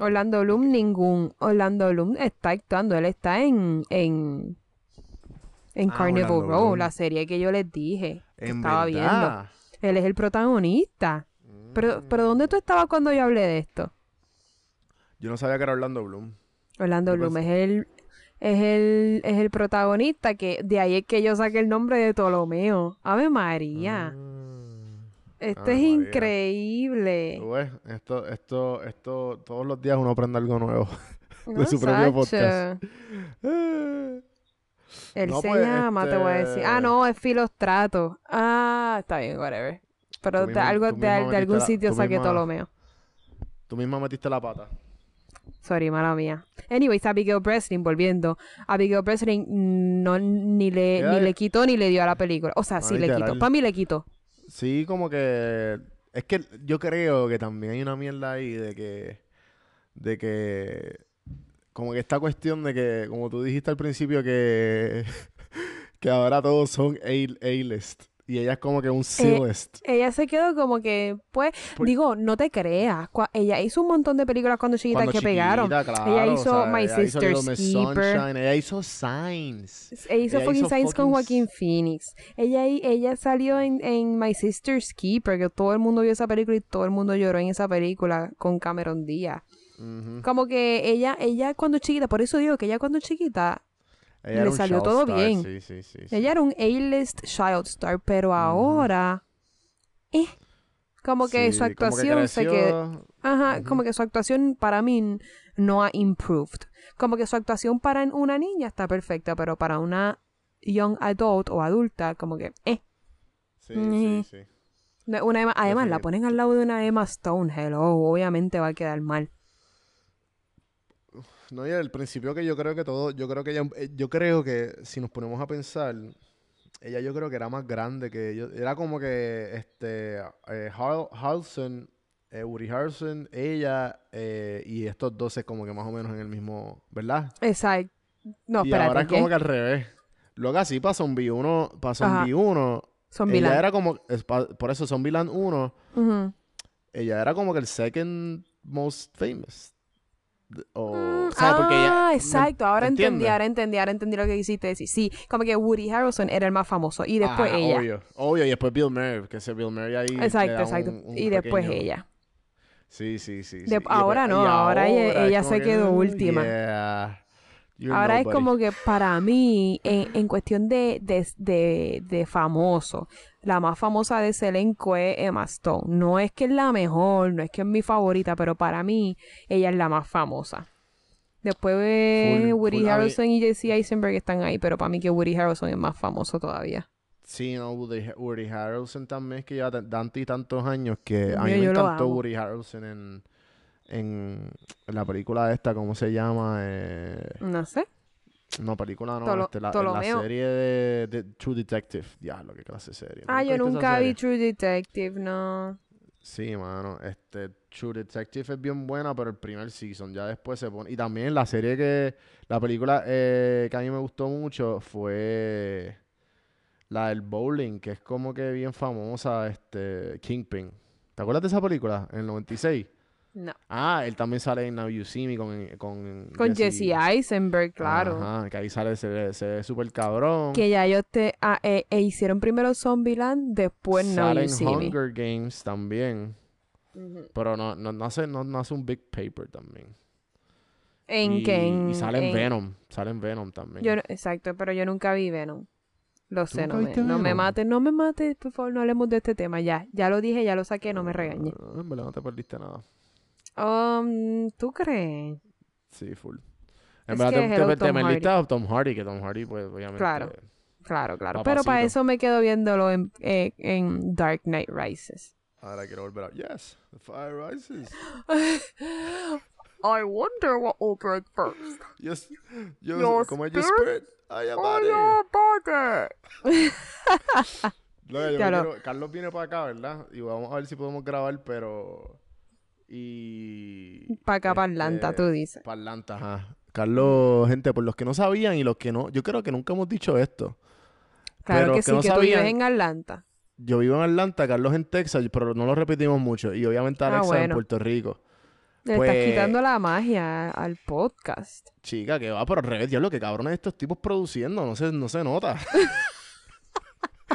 Orlando Bloom, ningún. Orlando Bloom está actuando. Él está en. en. en Ah, Carnival Orlando Row, Bloom. la serie que yo les dije. que estaba viendo. Él es el protagonista. Pero, pero ¿dónde tú estabas cuando yo hablé de esto? Yo no sabía que era Orlando Bloom. Orlando Bloom es el. Es el, es el protagonista que de ahí es que yo saqué el nombre de Ptolomeo. Ave María. Ah. Esto es María. increíble. Tú ves, esto, esto, esto, todos los días uno aprende algo nuevo. No, su propio Sacho. podcast. Él No, se pues, llama, te voy a decir. Ah, este- no, es Filostrato. Ah, está bien, whatever. Pero de, misma- algo, de, de algún la- sitio saqué misma- Ptolomeo. Tú misma metiste la pata. Sorry, mala mía. Anyways, Abigail Breslin, volviendo. Abigail Breslin no, ni, le, ni le quitó ni le dio a la película. O sea, sí le quitó. Para mí le quitó. Sí, como que... Es que yo creo que también hay una mierda ahí de que... De que... Como que esta cuestión de que, como tú dijiste al principio, que... que ahora todos son A-list. Y ella es como que un C-list. Ella se quedó como que, pues, Por- digo, no te creas. Ella hizo un montón de películas cuando chiquita Cuando que pegaron. chiquita, claro, Ella o hizo sea, My ella Sister's Keeper. Sunshine, Ella hizo Signs. Ella hizo Ella fucking hizo con fucking Joaquin Phoenix. Ella, ella salió en, en My Sister's Keeper, que todo el mundo vio esa película y todo el mundo lloró en esa película con Cameron Díaz. Ujú. Como que ella, ella cuando chiquita, por eso digo que ella cuando chiquita, Ella Le salió todo star, bien. Sí, sí, sí. ella era un A-list child star, pero ahora, eh, como que su como que actuación se quedó, ajá, como que su actuación para mí no ha improved. Como que su actuación para una niña está perfecta, pero para una young adult o adulta, como que, eh. Sí, Mm. sí, sí. Una Emma- además, la ponen al lado de una Emma Stone. Hello, obviamente va a quedar mal. No, y al principio que yo creo que todo, yo creo que ella, eh, yo creo que si nos ponemos a pensar, ella yo creo que era más grande que ellos. Era como que este eh, Harrelson, eh, Woody Harrelson, ella eh, y estos dos es como que más o menos en el mismo, ¿verdad? Exacto. No, y ahora espérate, es como que al revés. Luego así para Zombie 1, para Ajá. Zombie 1, Son ella era como, es pa- por eso Zombieland 1, Ujú. ella era como que el second most famous. O, Mm, porque ella... ah, ¿me- exacto. Ahora entendí, ahora entendí, ahora entendí lo que quisiste decir. Sí, como que Woody Harrelson era el más famoso y después Ajá, ella. Obvio, obvio. Y después Bill Murray, que ese Bill Murray ahí Exacto, exacto. un- un y después pequeño- ella. Sí, sí, sí. sí. De- Y después- ahora no, y ahora ella- es ella se que, quedó "Oh, última". yeah, you're Ahora es nobody". como que para mí, en, en cuestión de, de, de, de famoso, la más famosa de ese elenco es Emma Stone. No es que es la mejor, no es que es mi favorita, pero para mí ella es la más famosa. Después Full, Woody full. Harrelson y Jesse Eisenberg están ahí, pero para mí que Woody Harrelson es más famoso todavía. Sí, no, Woody, Woody Harrelson también es que lleva tan- tantos y tantos años que a mí me encantó. Woody Harrelson en, en, en la película esta, ¿cómo se llama? Eh, No sé. No, película no, Tolo- este, la, serie de, de True Detective. Diablo, qué clase de serie. Ah, yo nunca vi? True Detective, no. Sí, mano, este True Detective es bien buena, pero el primer season ya después se pone. Y también la serie que, la película eh, que a mí me gustó mucho fue la del bowling, que es como que bien famosa, este Kingpin. ¿Te acuerdas de esa película? En el 96. No. Ah, él también sale en Now You See Me con, con, Con Jesse Eisenberg, claro. Ajá, que ahí sale, se ve, se ve súper cabrón. Que ya ellos te ah, eh, eh, hicieron primero Zombieland, después Now sale You en See Me. Hunger Games también. Pero no, no, no hace, no, no hace un big paper también. En en, y sale en en- Venom. Sale en Venom también. Yo no- exacto, pero yo nunca vi Venom. Lo sé, no me, no me mates, no me mates, por favor, no hablemos de este tema, ya. Ya lo dije, ya lo saqué, no me regañes. Ah, verdad no te perdiste nada. Um, ¿Tú crees? Sí, full. En Es verdad que te, te, hello, te Tom perdiste a Tom Hardy, que Tom Hardy, pues obviamente. Claro. Claro, claro. Pero para Papacito. eso me quedo viéndolo en, eh, en Dark Knight Rises. Ahora quiero volver a. Yes, the fire rises. I wonder what will break first. Yes, yo, Your como es your spirit? spirit, I am body. your body. Carlos viene para acá, ¿verdad? Y vamos a ver si podemos grabar, pero. Y. Para acá, para Atlanta, este, tú dices. Para Atlanta, ajá. Carlos, gente, por los que no sabían y los que no. Yo creo que nunca hemos dicho esto. Claro pero que sí, no que tú vives en Atlanta. Yo vivo en Atlanta, Carlos en Texas, pero no lo repetimos mucho. Y obviamente Ah, Alexa en bueno. Puerto Rico. Le Pues- estás quitando la magia al podcast. Chica, que va, pero al revés, diablo, que cabrones estos tipos produciendo, no se, no se nota.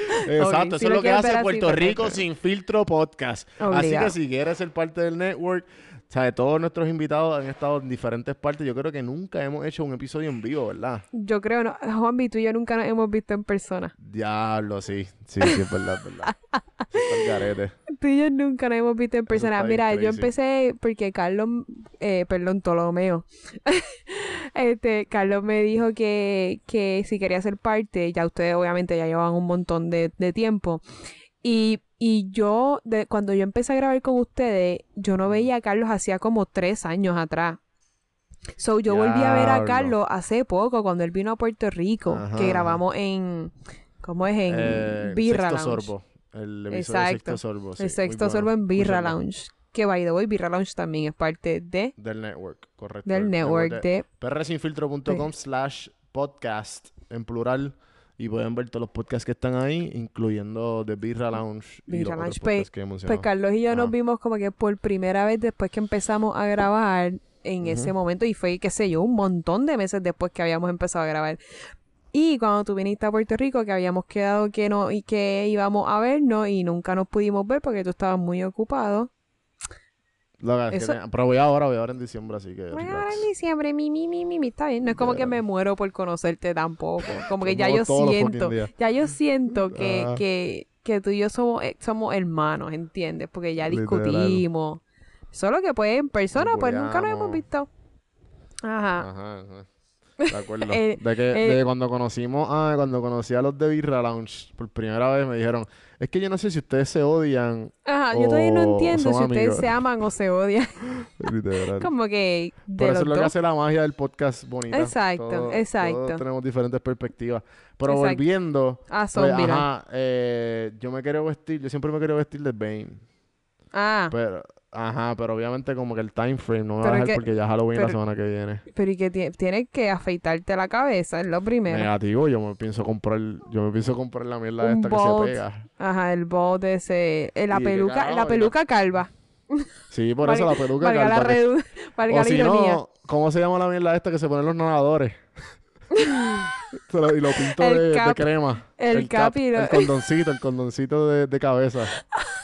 Exacto, si eso es lo que hace Puerto Rico sin filtro podcast. Así que si quieres ser parte del network, ¿sabes? Todos nuestros invitados han estado en diferentes partes. Yo creo que nunca hemos hecho un episodio en vivo, ¿verdad? Yo creo, no. Juanvi, tú y yo nunca nos hemos visto en persona. Diablo, sí. Sí, sí, es verdad, es verdad. Tú y yo nunca nos hemos visto en persona. Mira, yo empecé porque Carlos, eh, perdón, Ptolomeo. este, Carlos me dijo que, que si quería ser parte, ya ustedes obviamente ya llevan un montón de, de tiempo. Y, y yo, de, cuando yo empecé a grabar con ustedes, yo no veía a Carlos hacía como tres años atrás. So, yo volví a ver a. Carlos hace poco, cuando él vino a Puerto Rico, Ajá. que grabamos en, ¿cómo es? En Eh, Birra sexto Lounge. sorbo. El episodio de Exacto. sexto sorbo. sí, el sexto bueno, sorbo en muy Birra bueno. Lounge. Que by the way, Birra Lounge también es parte de Del network, correcto. del el network de prsinfiltro.com slash podcast en plural y pueden ver todos los podcasts que están ahí, incluyendo The Birra Lounge y Birra los Lounge. Pues- podcasts que Pues. Carlos y yo nos vimos como que por primera vez después que empezamos a grabar en ese momento y fue, qué sé yo, un montón de meses después que habíamos empezado a grabar. Y cuando tú viniste a Puerto Rico, que habíamos quedado que no y que íbamos a vernos y nunca nos pudimos ver porque tú estabas muy ocupado. Loca, que pero voy ahora, voy ahora en diciembre, así que relax. ahora en diciembre, mi, mi, mi, mi, mi, está bien. No es como que me muero por conocerte tampoco. Como que ya yo siento, ya yo siento que, Ajá. que, que tú y yo somos, eh, somos hermanos, ¿entiendes? Porque ya Literal. discutimos. Solo que pues en persona, pues nunca nos hemos visto. Ajá. Ajá, ajá. De acuerdo. Eh, de que eh. de cuando conocimos, ah, cuando conocí a los de Birra Lounge por primera vez me dijeron, es que yo no sé si ustedes se odian. Ajá, yo todavía no o entiendo son si ustedes se aman o se odian. Literal. como que de Pero eso es lo que dos. hace la magia del podcast bonita. Exacto, exacto. Todos tenemos diferentes perspectivas. Pero Exacto. volviendo, Ah, pues, Zombieland. ajá, eh, yo me quiero vestir, yo siempre me quiero vestir de Bane. Ah, Pero, ajá, pero obviamente como que el time frame no me va Pero a dejar que- porque ya Halloween es la pero- semana que viene. pero y que ti- tienes que afeitarte la cabeza, es lo primero. Negativo, yo me pienso comprar, yo me pienso comprar la mierda Un esta que se pega. Ajá, el bot ese, eh, la ¿Y qué peluca, carajo? la peluca calva. Sí, por eso la peluca Valga la, calva que- redu- valga O la si no, ¿cómo se llama la mierda esta que se ponen los nadadores? Y lo pinto El de, crema. el cap y lo- El condoncito, el condoncito de, de cabeza.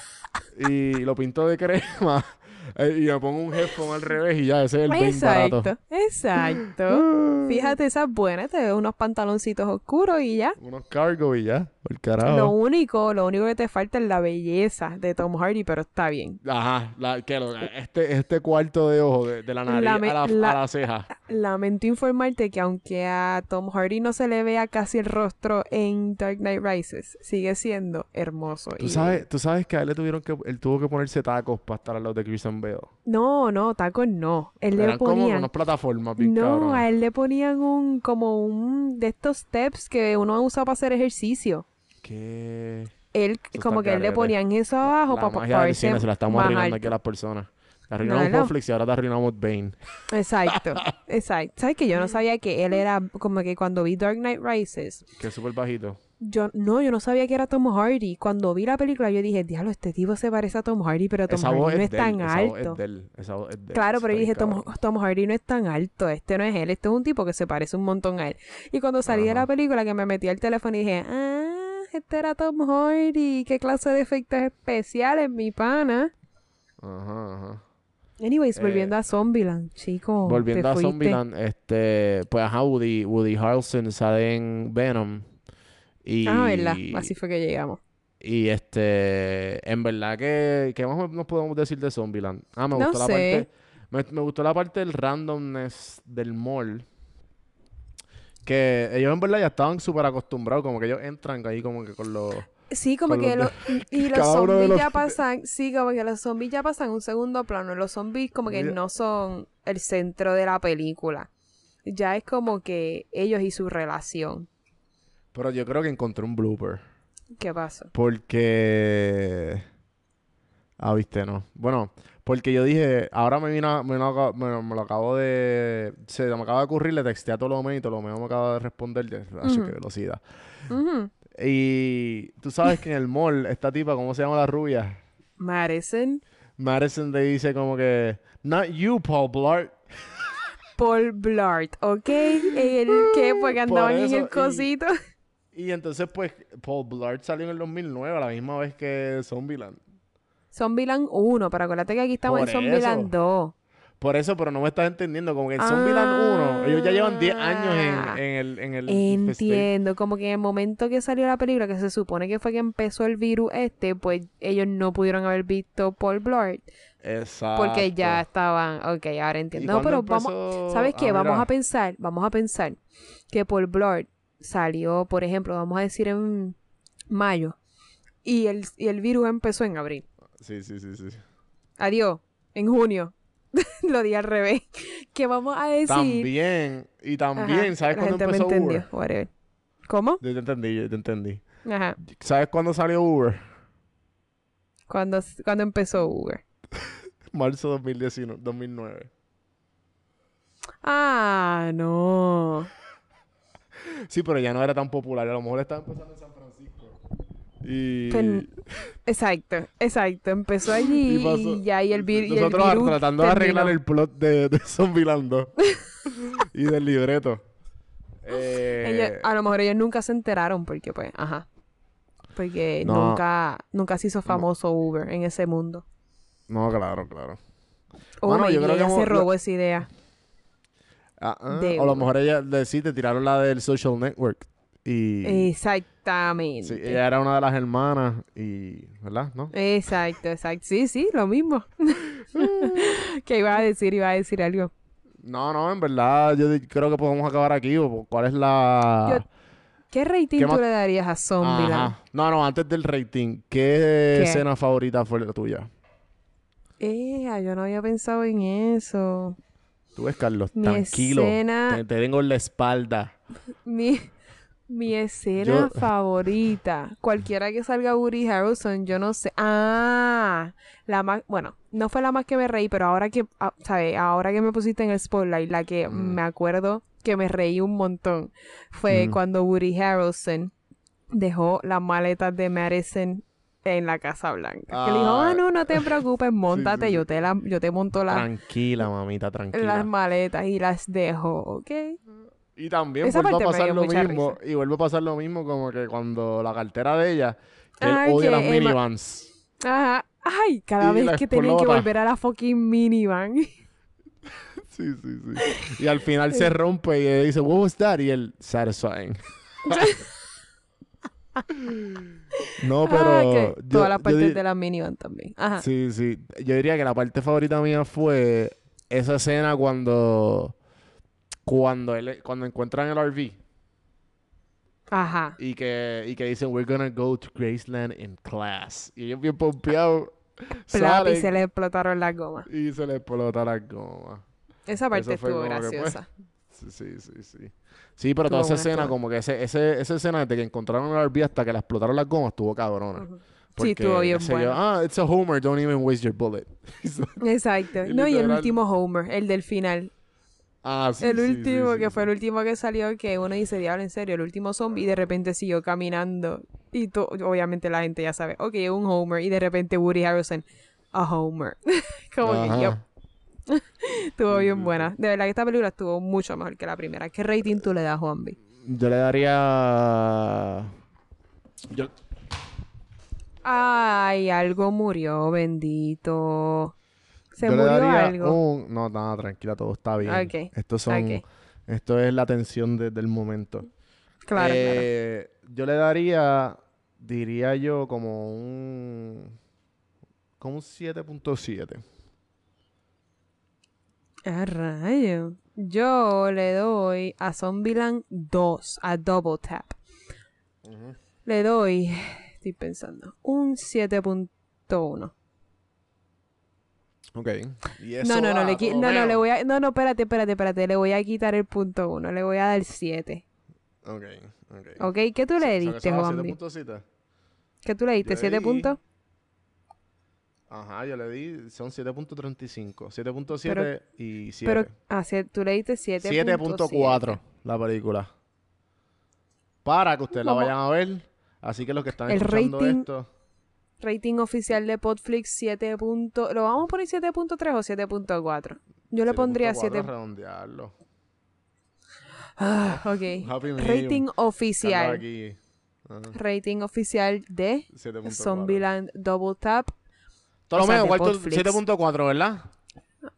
Y lo pinto de crema. eh, y me pongo un headphone al revés y ya, ese es el Bane barato. Exacto. Fíjate, esa es buena, te veo unos pantaloncitos oscuros y ya. Unos cargo y ya, por carajo. Lo único, lo único que te falta es la belleza de Tom Hardy, pero está bien. Ajá, la, que lo- este, este cuarto de ojo de, de la nariz La me- a, la, la- a la ceja. Lamento informarte que aunque a Tom Hardy no se le vea casi el rostro en Dark Knight Rises, sigue siendo hermoso. ¿Tú y sabes, tú sabes que a él le tuvieron que, él tuvo que ponerse tacos para estar al lado de Christian Bale. No, no, tacos no. Él le Eran como unas plataformas bien No, cabronas. a él le ponían un como un de estos steps que uno usa para hacer ejercicio. ¿Qué? Él Eso como que él le ponían eso abajo La para magia del cine se la estamos arruinando aquí a las personas. Te arruinamos No, no. Netflix y ahora te arruinamos Bane. Exacto, exacto. ¿Sabes que yo no sabía que él era como que cuando vi Dark Knight Rises, Que es súper bajito. Yo no, yo no sabía que era Tom Hardy. Cuando vi la película yo dije, diablo, este tipo se parece a Tom Hardy, pero Tom Esa Hardy no es tan esa alto. es esa es. Claro, pero yo dije, Tom. Tom Hardy no es tan alto, este no es él, este es un tipo que se parece un montón a él. Y cuando salí de la película, que me metí al teléfono y dije, ah, este era Tom Hardy, qué clase de efectos especiales, mi pana. Ajá, ajá. Anyways, Eh, volviendo a Zombieland, chico. Volviendo a. Zombieland, este, pues ajá, Woody, Woody Harrelson sale en Venom. Y, Ah, verdad, así fue que llegamos. y este, en verdad que, ¿qué más nos podemos decir de Zombieland? Ah, me No gustó la parte, me, me gustó la parte del randomness del mall. Que ellos en verdad ya estaban súper acostumbrados, como que ellos entran ahí como que con los... Sí, como que los lo- y los zombies los- ya pasan, sí, como que los zombies ya pasan un segundo plano. Los zombies como que no son el centro de la película. Ya es como que ellos y su relación. Pero yo creo que encontré un blooper. ¿Qué pasa? Porque. Ah, viste, no. Bueno, porque yo dije, ahora me vino, me, lo, me, me lo acabo de. Se me acaba de ocurrir, le texté a Tolomeo y Tolomeo me acaba de responder. Ah, Ujú. qué velocidad. Y tú sabes que en el mall, esta tipa, ¿cómo se llama la rubia? Madison, Madison le dice como que, Not you, Paul Blart. Paul Blart, ¿ok? El que porque Por andaban en el cosito. Y entonces, pues, Paul Blart salió en el 2009, a la misma vez que Zombieland. Zombieland 1, pero acuérdate que aquí estamos en Por Zombieland eso. 2. Por eso, pero no me estás entendiendo. Como que en Zombieland 1, ellos ya llevan 10 años Ah. en, en el, en el Entiendo, como que en el momento que salió la película, que se supone que fue que empezó el virus este, pues ellos no pudieron haber visto Paul Blart, Exacto. porque ya estaban, ok, ahora ¿Y entiendo. No, pero vamos? ¿sabes qué? Ah, vamos a pensar, vamos a pensar que Paul Blart salió, por ejemplo, vamos a decir en mayo, y el, y el virus empezó en abril. Sí, sí, sí, sí. Adiós, en junio. Lo di al revés. Que vamos a decir... También, y también, Ajá, ¿sabes cuándo me empezó entendió, Uber? ¿Cómo? Yo te entendí, yo te entendí. Ajá. ¿Sabes cuándo salió Uber? Cuando, cuando empezó Uber. Marzo 2019, 2009. Ah, no. Sí, pero ya no era tan popular. A lo mejor estaba empezando en San Francisco. Y... Pen- Exacto, exacto. Empezó allí Y pasó- y ya y el, vir- y el Nosotros virus tratando de arreglar el plot de, de Zombieland 2 y del libreto. Eh, Ellos- a lo mejor ellos nunca se enteraron porque pues, ajá. Porque No. nunca nunca se hizo famoso Uber en ese mundo. No, claro, claro. O Bueno, yo creo que se robó esa idea. Ah, ah, De o a lo mejor ella le- sí te tiraron la del social network. Y Exactamente. sí, ella era una de las hermanas y, ¿verdad? ¿No? Exacto, exacto. Sí, sí, lo mismo. ¿Qué iba a decir? Iba a decir algo. No, no, en verdad yo creo que podemos acabar aquí. o- ¿Cuál es la Yo- ¿Qué rating ¿Qué tú le darías a Zombieland? No, no, antes del rating, ¿qué, ¿Qué? escena favorita fue la tuya? Eh, yo no había pensado en eso. Tú ves, Carlos, Mi tranquilo. escena- Te, te tengo en la espalda. Mi, mi escena Yo- favorita. Cualquiera que salga Woody Harrelson, yo no sé. Ah, la más, bueno, no fue la más que me reí, pero ahora que, ah, ¿sabes? Ahora que me pusiste en el spotlight, la que Mm. me acuerdo que me reí un montón fue Mm. cuando Woody Harrelson dejó las maletas de Madison en la Casa Blanca. Que le dijo, Ah. ah, no, no te preocupes, montate, sí, yo te la, yo te monto la- Tranquila, mamita, tranquila. las maletas y las dejo, ¿ok? Y también Esa vuelve a pasar lo mismo. risa. Y vuelve a pasar lo mismo como que cuando la cartera de ella, que él Ay, odia que las Emma- minivans. Ajá. Ay, cada Y vez que tenían que volver a la fucking minivan. Sí, sí, sí. Y al final se rompe y ella dice, what was that? Y él, satisfying. no, pero... Ah, que yo- Todas las partes de la minivan también. Ajá. Sí, sí. Yo diría que la parte favorita mía fue esa escena cuando... Cuando, él, cuando encuentran el RV Ajá. y que, y que dicen, we're gonna go to Graceland in class. Y ellos bien pompeados Plap, y se le explotaron las gomas. y se le explota la goma. Esa parte Eso fue estuvo como pues, graciosa. Sí, sí, sí, sí. Sí, pero toda esa escena, como que ese, ese, esa escena desde que encontraron el RV hasta que le explotaron las gomas, estuvo cabrona. Ujú. Porque, Sí, estuvo bien sé yo, ah, it's a Homer, don't even waste your bullet. Exacto. No, y el literal- último Homer, el del final. ah, sí, el sí, último, sí, que fue el último que salió, que uno dice, diablo, en serio, el último zombie, y de repente siguió caminando. Y to- obviamente la gente ya sabe, ok, un Homer, y de repente Woody Harrelson, a Homer. Como Ajá. que, yup, estuvo bien sí. buena. De verdad que esta película estuvo mucho mejor que la primera. ¿Qué rating tú le das, Juanvi? Yo le daría... Yo... Ay, algo murió, bendito. Se yo le murió daría algo. un- No, nada, tranquila, todo está bien. Ok, Estos son... ok. Esto es la tensión de- del momento. Claro, claro. Eh, Yo le daría, diría yo, como un... Como un 7.7. A rayo. Yo le doy a Zombieland 2, a Double Tap. Le doy, estoy pensando, un 7.1. Ok. Y eso No, no, no, le, no, no, le voy a, no, no, espérate, espérate, espérate, le voy a quitar el punto 1, le voy a dar 7. Ok, ok. ¿Ok? ¿Qué tú le diste? 7.7. ¿Qué tú le diste? Yo ¿7 di- puntos? Ajá, yo le di, son 7.35. 7.7 Pero- y 7. Pero, ah, tú le diste 7.4. 7.4 la película. Para que ustedes la vayan a ver. Así que los que están El escuchando rating- esto. Rating oficial de Podflix 7. punto- ¿Lo vamos a poner 7.3 o 7.4? Yo le pondría 7.4 7. redondearlo. Ah, ok. Happy. Rating oficial. Ajá, Rating oficial de 7.4. Zombieland Double Tap. Ptolomeo, de ¿cuál tú- Podflix. 7.4, ¿verdad?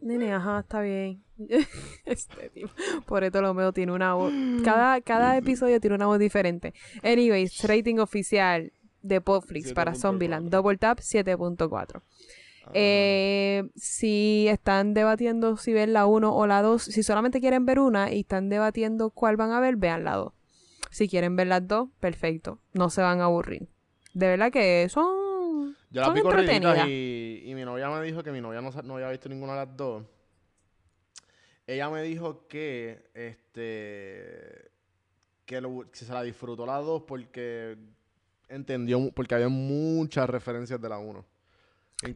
Nene, ajá, está bien. este tipo. Por eso Lomeo tiene una voz. Cada, cada episodio tiene una voz diferente. Anyways, rating oficial de Podflix para 7.4. Zombieland Double Tap 7.4. Ah. Eh, si están debatiendo si ver la 1 o la 2, si solamente quieren ver una y están debatiendo cuál van a ver, vean la 2. Si quieren ver las dos, perfecto. No se van a aburrir. De verdad que son. Yo las vi corriditas y, y mi novia me dijo que mi novia no, no había visto ninguna de las dos. Ella me dijo que este que, lo- que se la disfrutó las dos porque entendió porque había muchas referencias de la uno.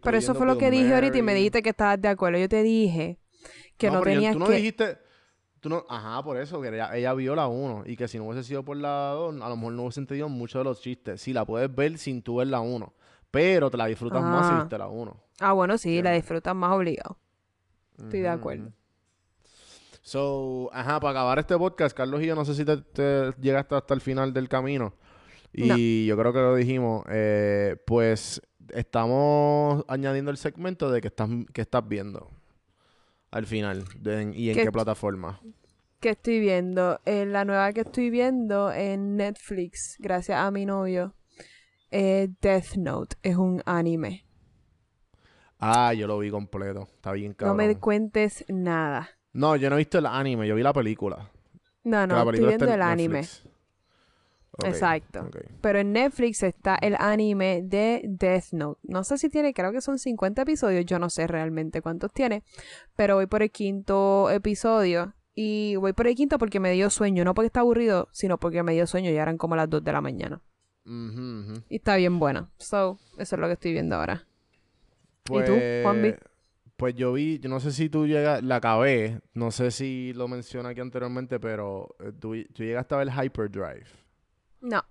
Pero eso fue lo que dije ahorita y me dijiste que estabas de acuerdo. Yo te dije que no, yo- tenías tú no que. dijiste tú no, ajá, por eso que ella, ella vio la 1 y que si no hubiese sido por la 2, a lo mejor no hubiese entendido muchos de los chistes. Sí, la puedes ver sin tú ver la 1, pero te la disfrutas más si Ah. viste la 1. Ah, bueno, sí, la disfrutas más obligado. Estoy de acuerdo. So, ajá, para acabar este podcast, Carlos y yo no sé si te, te llegaste hasta el final del camino. Y yo creo que lo dijimos. eh, pues estamos añadiendo el segmento de que estás, que estás viendo al final de- y en ¿Qué- qué plataforma. ¿Qué estoy viendo? Eh, la nueva que estoy viendo en Netflix, gracias a mi novio, eh, Death Note. Es un anime. Ah, yo lo vi completo. Está bien No cabrón. me cuentes nada. No, yo no he visto el anime, yo vi la película. No, no, estoy viendo en el anime. Exacto. Pero en Netflix está el anime de Death Note. No sé si tiene, creo que son 50 episodios. Yo no sé realmente cuántos tiene. Pero voy por el quinto episodio. Y voy por el quinto porque me dio sueño. No porque está aburrido, sino porque me dio sueño. Ya eran como las 2 de la mañana. Y está bien buena. So, eso es lo que estoy viendo ahora. Pues, tú, Juanvi? Pues yo vi, yo no sé si tú llegas, la acabé, no sé si lo mencioné aquí anteriormente, pero eh, tú, tú llegaste a ver Hyperdrive. No.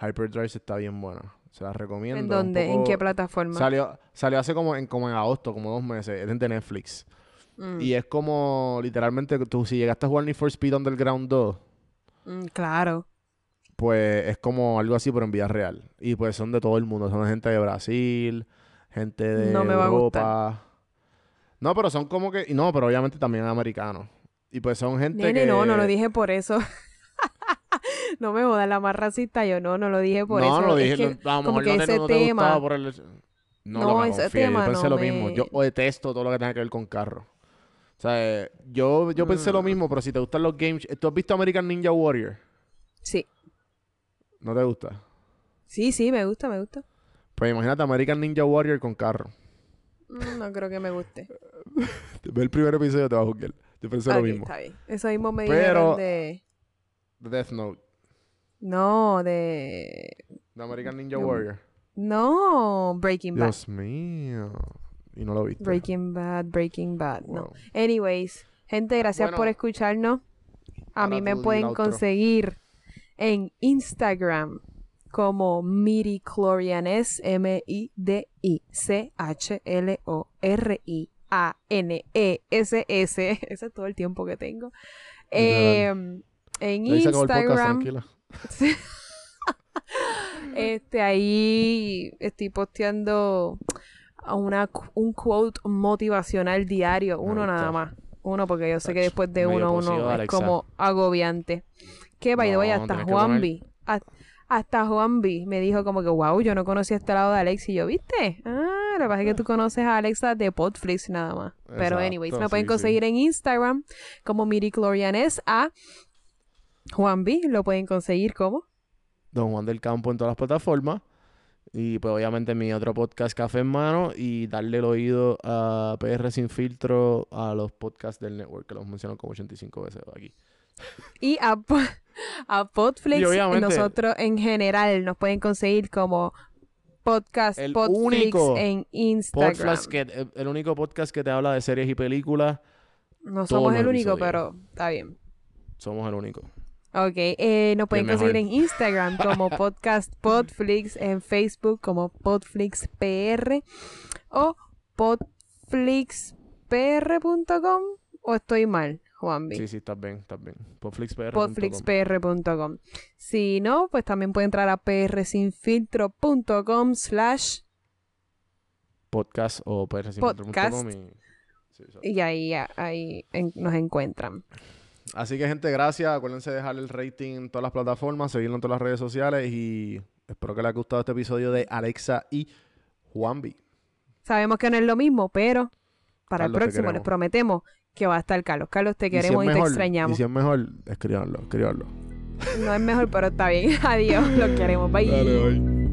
Hyperdrive está bien buena, se la recomiendo. ¿En dónde? ¿En qué plataforma? Salió, salió hace como en, como en agosto, como dos meses, es de Netflix. Mm, Y es como, literalmente, tú si llegaste a jugar Need for Speed Underground 2, mm, claro. Pues es como algo así, pero en vida real. Y pues son de todo el mundo, son gente de Brasil, gente de No me va a Europa. No, pero son como que, no, pero obviamente también americanos. Y pues son gente Nene, que... no, no lo dije por eso. no me jodas, la más racista yo no, no lo dije por no, eso. no lo Es dije, que no, a lo mejor que no ese no te gustaba tema- por el... No, No, lo que ese confíe, yo tema pensé no lo me- mismo. Yo detesto todo lo que tenga que ver con carros. O sea, eh, yo, yo pensé lo Mm. mismo, pero si te gustan los games... ¿Tú has visto American Ninja Warrior? Sí. ¿No te gusta? Sí, sí, me gusta, me gusta. Pues imagínate American Ninja Warrior con carro. Mm, No creo que me guste. Ve el primer episodio te va a juzgar. Yo pensé lo mismo. está bien. Eso mismo me Pero- de... Death Note. No, de... De American Ninja Warrior. No, Breaking Bad. Dios mío. Y no lo viste. Breaking Bad, Breaking Bad. No. Anyways, gente, gracias Bueno, por escucharnos. A mí me pueden conseguir en Instagram como Midichlorianes, M-I-D-I-C-H-L-O-R-I-A-N-E-S-S. Ese es todo el tiempo que tengo. Eh, en Ahí se acabó el podcast, Instagram. Este, ahí estoy posteando una, un quote motivacional diario, uno nada más. Uno, porque yo sé que después de uno, uno es como agobiante. Que by the way, hasta Juanvi, hasta Juanvi me dijo como que, wow, yo no conocía este lado de Alex. Y yo, ¿viste? Ah, lo que pasa es que tú conoces a Alexa de Podflix nada más. Pero, anyways, me pueden sí, conseguir en Instagram como Miriclorianes a Juanvi. Lo pueden conseguir como Don Juan del Campo en todas las plataformas. Y pues obviamente mi otro podcast Café en Mano y darle el oído a PR Sin Filtro a los podcasts del network que los menciono como 85 veces aquí. Y a, a Podflix, Y nosotros en general nos pueden conseguir como podcast El Podflix único en Instagram. Que, el- único podcast que te habla de series y películas, no somos el único, pero está bien. somos el único. Ok, eh, nos pueden conseguir en Instagram como podcast Podflix, en Facebook como Podflix PR o podflixpr.com o estoy mal, Juanvi. Sí, sí, estás bien, estás bien. Podflixpr.com. podflixpr.com. Si no, pues también puede entrar a prsinfiltro.com slash Podcast o prsinfiltro.com Podcast. y... sí, y ahí, ahí en- nos encuentran. Así que gente, gracias. Acuérdense de dejar el rating en todas las plataformas, seguirlo en todas las redes sociales y espero que les haya gustado este episodio de Alexa y Juanvi. Sabemos que no es lo mismo, pero para Carlos, el próximo les prometemos que va a estar Carlos. Carlos, te Y si es queremos y, te extrañamos. Y si es mejor, escríbanlo, escríbanlo. No es mejor, pero está bien. Adiós, los queremos. Bye. Dale, bye.